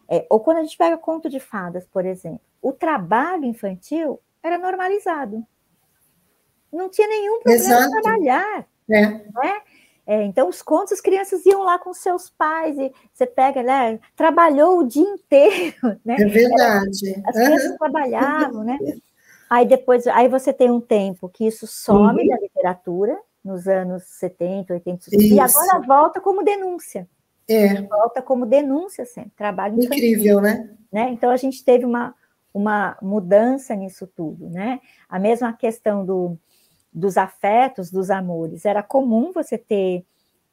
é, ou quando a gente pega conto de fadas, por exemplo, o trabalho infantil era normalizado. Não tinha nenhum problema Exato. trabalhar. É. Né? É, então, os contos, as crianças iam lá com seus pais e você pega, né? Trabalhou o dia inteiro, [LAUGHS] né? É verdade. As crianças uhum. trabalhavam, né? [LAUGHS] Aí depois, aí você tem um tempo que isso some uhum. da literatura, nos anos 70, 80, isso. e agora volta como denúncia. É. Volta como denúncia sempre, trabalho infantil, Incrível, né? né? Então a gente teve uma, uma mudança nisso tudo, né? A mesma questão do, dos afetos, dos amores. Era comum você ter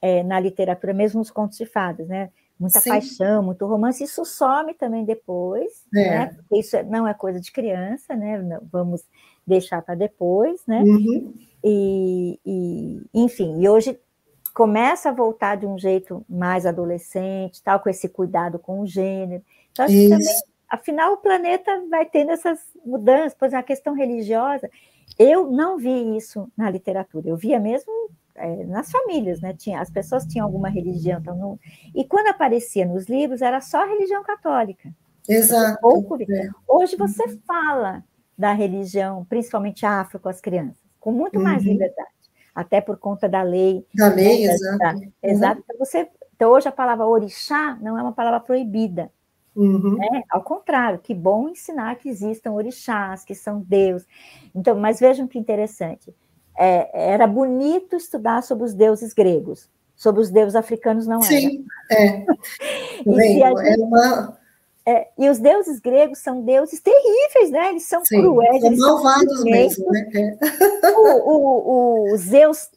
é, na literatura, mesmo nos contos de fadas, né? Muita Sim. paixão, muito romance, isso some também depois, é. né? Porque isso não é coisa de criança, né? Vamos deixar para depois, né? Uhum. E, e, enfim, e hoje começa a voltar de um jeito mais adolescente, tal, com esse cuidado com o gênero. Então, acho isso. que também, afinal, o planeta vai tendo essas mudanças, pois a questão religiosa, eu não vi isso na literatura, eu via mesmo é, nas famílias, né? Tinha, as pessoas tinham alguma religião. Então não, e quando aparecia nos livros, era só a religião católica. Exato. Pouco, é. Hoje você uhum. fala da religião, principalmente afro, com as crianças, com muito mais uhum. liberdade, até por conta da lei. Da lei, né? exato. Uhum. Exato. Então, você, então, hoje a palavra orixá não é uma palavra proibida. Uhum. Né? Ao contrário, que bom ensinar que existam orixás, que são Deus. Então, mas vejam que interessante é, era bonito estudar sobre os deuses gregos, sobre os deuses africanos não era. Sim, é. [LAUGHS] e, gente, uma... é, e os deuses gregos são deuses terríveis, né? Eles são Sim, cruéis, são eles malvados são mesmo, né? É. O, o, o Zeus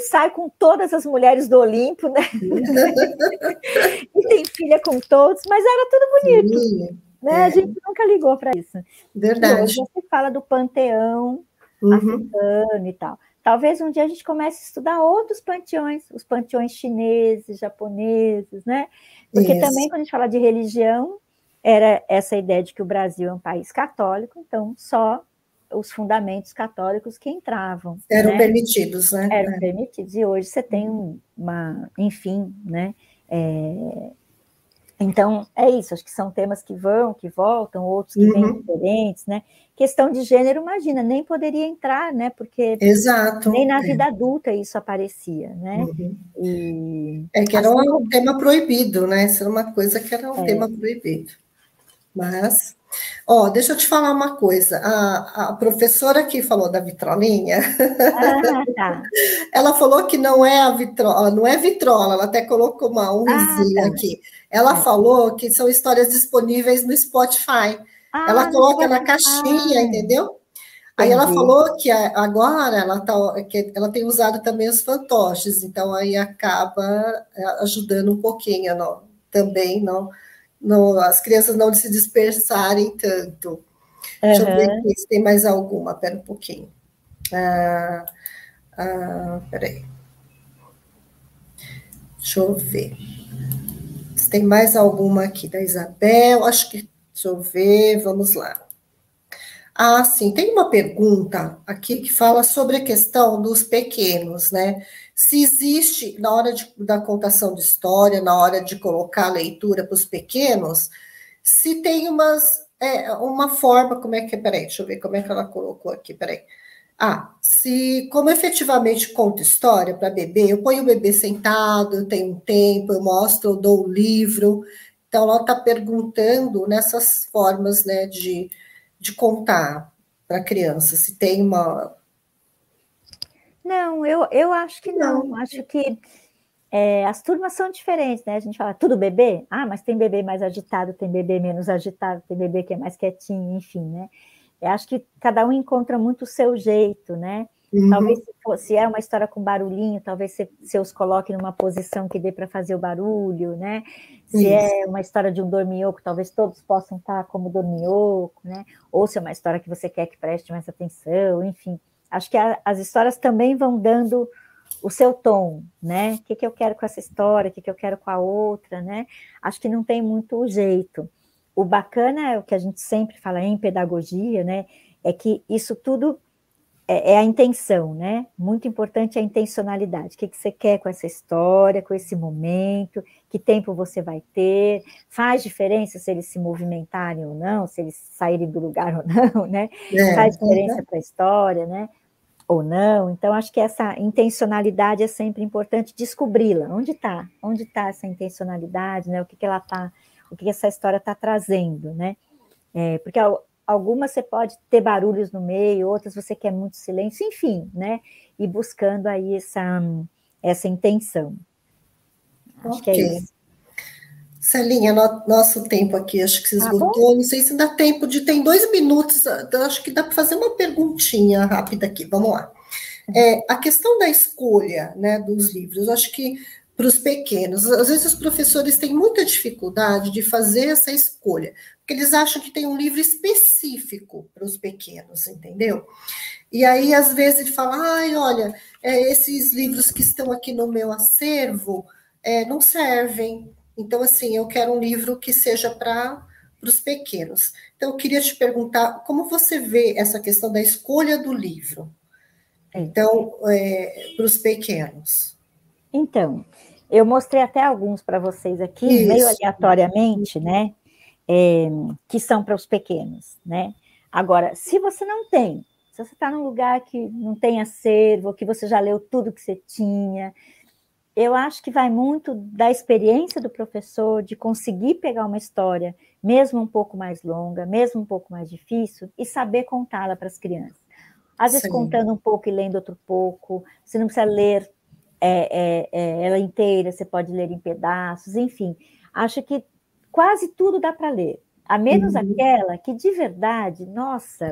sai com todas as mulheres do Olimpo, né? [LAUGHS] e tem filha com todos, mas era tudo bonito. Sim, né? É. A gente nunca ligou para isso. Verdade. Hoje você fala do panteão uhum. africano e tal. Talvez um dia a gente comece a estudar outros panteões, os panteões chineses, japoneses, né? Porque Isso. também, quando a gente fala de religião, era essa ideia de que o Brasil é um país católico, então só os fundamentos católicos que entravam. Eram né? permitidos, né? Eram é. permitidos. E hoje você tem uma, enfim, né? É, Então, é isso, acho que são temas que vão, que voltam, outros que uhum. vêm diferentes, né? Questão de gênero, imagina, nem poderia entrar, né? Porque Exato, nem na é. vida adulta isso aparecia, né? Uhum. E, é que era um tema proibido, né? Isso era uma coisa que era um é. tema proibido. Mas Ó, deixa eu te falar uma coisa. A, a, professora que falou da vitrolinha, ah, tá. [LAUGHS] ela falou que não é a vitrola, não é vitrola, ela até colocou uma, um ah, tá. aqui. Ela é. falou que são histórias disponíveis no Spotify. Ah, ela coloca na caixinha, entendeu? Aí ela falou que agora ela, tá, que ela tem usado também os fantoches, então aí acaba é, ajudando um pouquinho não, também, não as crianças não se dispersarem tanto. Uhum. Deixa eu ver aqui se tem mais alguma, pera um pouquinho. Ah, ah, peraí. Deixa eu ver. Tem mais alguma aqui da Isabel, acho que. Deixa eu ver, vamos lá. Ah, sim, tem uma pergunta aqui que fala sobre a questão dos pequenos, né? Se existe, na hora de, da contação de história, na hora de colocar a leitura para os pequenos, se tem umas, é, uma forma, como é que, peraí, deixa eu ver como é que ela colocou aqui, peraí. Ah, se, como efetivamente conta história para bebê, eu ponho o bebê sentado, eu tenho um tempo, eu mostro, eu dou o livro, então ela está perguntando nessas formas, né, de, de contar para a criança, se tem uma, não, eu, eu acho que não. não. Acho que é, as turmas são diferentes, né? A gente fala, tudo bebê? Ah, mas tem bebê mais agitado, tem bebê menos agitado, tem bebê que é mais quietinho, enfim, né? Eu acho que cada um encontra muito o seu jeito, né? Uhum. Talvez se, se, é uma história com barulhinho, talvez você, você os coloque numa posição que dê para fazer o barulho, né? Se é Isso. é uma história de um dorminhoco, talvez todos possam estar como dorminhoco, né? Ou se é uma história que você quer que preste mais atenção, enfim. Acho que a, as histórias também vão dando o seu tom, né? O que, que eu quero com essa história, o que, que eu quero com a outra, né? Acho que não tem muito jeito. O bacana é o que a gente sempre fala em pedagogia, né? É que isso tudo é, é a intenção, né? Muito importante a intencionalidade. O que, que você quer com essa história, com esse momento, que tempo você vai ter, faz diferença se eles se movimentarem ou não, se eles saírem do lugar [LAUGHS] ou não, né? É, faz diferença é. para a história, né? ou não. Então, acho que essa intencionalidade é sempre importante descobri-la. Onde está? Onde está essa intencionalidade, né? O que, que ela está, o que, essa história está trazendo, né? É, porque algumas você pode ter barulhos no meio, outras você quer muito silêncio, enfim, né? E buscando aí essa, essa intenção. Acho okay. que é isso. Celinha, no, nosso tempo aqui acho que se tá esgotou. Tá não sei se dá tempo de. Tem dois minutos, acho que dá para fazer uma perguntinha rápida aqui. Vamos lá. É, a questão da escolha né, dos livros, acho que para os pequenos, às vezes os professores têm muita dificuldade de fazer essa escolha, porque eles acham que tem um livro específico para os pequenos, entendeu? E aí, às vezes, ele fala: ai, olha, é, esses livros que estão aqui no meu acervo é, não servem então, assim, eu quero um livro que seja para os pequenos. Então, eu queria te perguntar como você vê essa questão da escolha do livro. Então, é, para os pequenos. Então, eu mostrei até alguns para vocês aqui, Isso. meio aleatoriamente, né? É, que são para os pequenos, né? Agora, se você não tem, se você está num lugar que não tem acervo, que você já leu tudo que você tinha, eu acho que vai muito da experiência do professor de conseguir pegar uma história, mesmo um pouco mais longa, mesmo um pouco mais difícil, e saber contá-la para as crianças. Às vezes, Sim. contando um pouco e lendo outro pouco, você não precisa ler é, é, é, ela inteira, você pode ler em pedaços, enfim. Acho que quase tudo dá para ler, a menos uhum. aquela que, de verdade, nossa,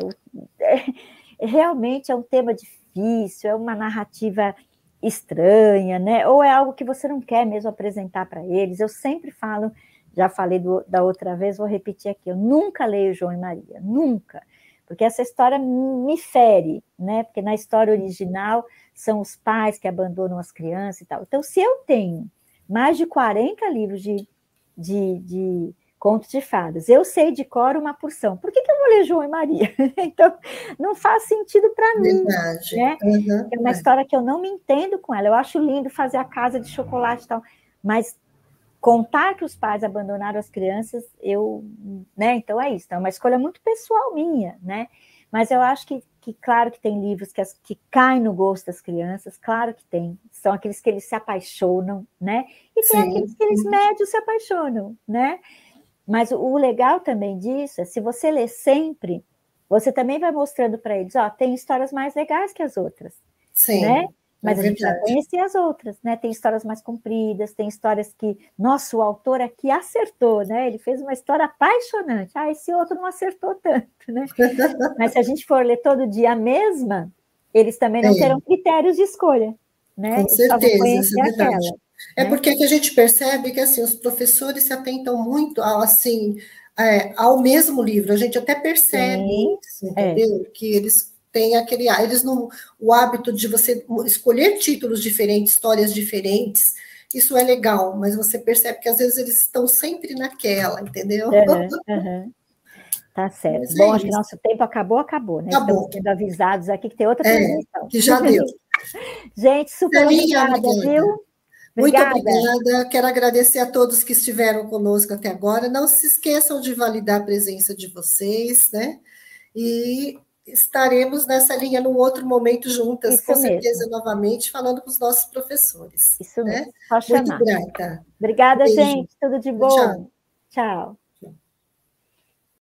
realmente é um tema difícil, é uma narrativa estranha, né? Ou é algo que você não quer mesmo apresentar para eles. Eu sempre falo, já falei do, da outra vez, vou repetir aqui, eu nunca leio João e Maria, nunca, porque essa história me fere, né? Porque na história original são os pais que abandonam as crianças e tal. Então, se eu tenho mais de 40 livros de, de, de contos de fadas. Eu sei de cor uma porção. Por que, que eu vou ler João e Maria? [LAUGHS] então, não faz sentido para mim. Né? Uhum, é uma é. história que eu não me entendo com ela. Eu acho lindo fazer a casa de chocolate e tal, mas contar que os pais abandonaram as crianças, eu, né? Então é isso, é uma escolha muito pessoal minha, né? Mas eu acho que, que claro que tem livros que, as, que caem no gosto das crianças, claro que tem. São aqueles que eles se apaixonam, né? E tem Sim. aqueles que eles médios se apaixonam, né? Mas o, o legal também disso é se você lê sempre, você também vai mostrando para eles, ó, tem histórias mais legais que as outras. Sim. Né? Mas é a gente já conhecia as outras, né? Tem histórias mais compridas, tem histórias que, nosso autor aqui acertou, né? Ele fez uma história apaixonante. Ah, esse outro não acertou tanto, né? [LAUGHS] Mas se a gente for ler todo dia a mesma, eles também não é. terão critérios de escolha, né? Com certeza, isso é verdade. Aquela, é né? porque a gente percebe que assim os professores se atentam muito ao assim é, ao mesmo livro. A gente até percebe Sim, é. entendeu? É. Que eles tem aquele eles não o hábito de você escolher títulos diferentes, histórias diferentes. Isso é legal, mas você percebe que às vezes eles estão sempre naquela, entendeu? Uhum, uhum. [LAUGHS] Tá certo. Mas Bom, é acho que nosso tempo acabou, acabou, né? Acabou. Estamos sendo avisados aqui que tem outra é, transmissão. Que já deu. [LAUGHS] Gente, super obrigada, viu? Muito obrigada. Quero agradecer a todos que estiveram conosco até agora. Não se esqueçam de validar a presença de vocês, né? E estaremos nessa linha num outro momento juntas, Isso com mesmo. certeza, novamente, falando com os nossos professores. Isso né? mesmo. Pode Muito chamar. grata. Obrigada, Beijo. gente. Tudo de bom. Tchau. Tchau.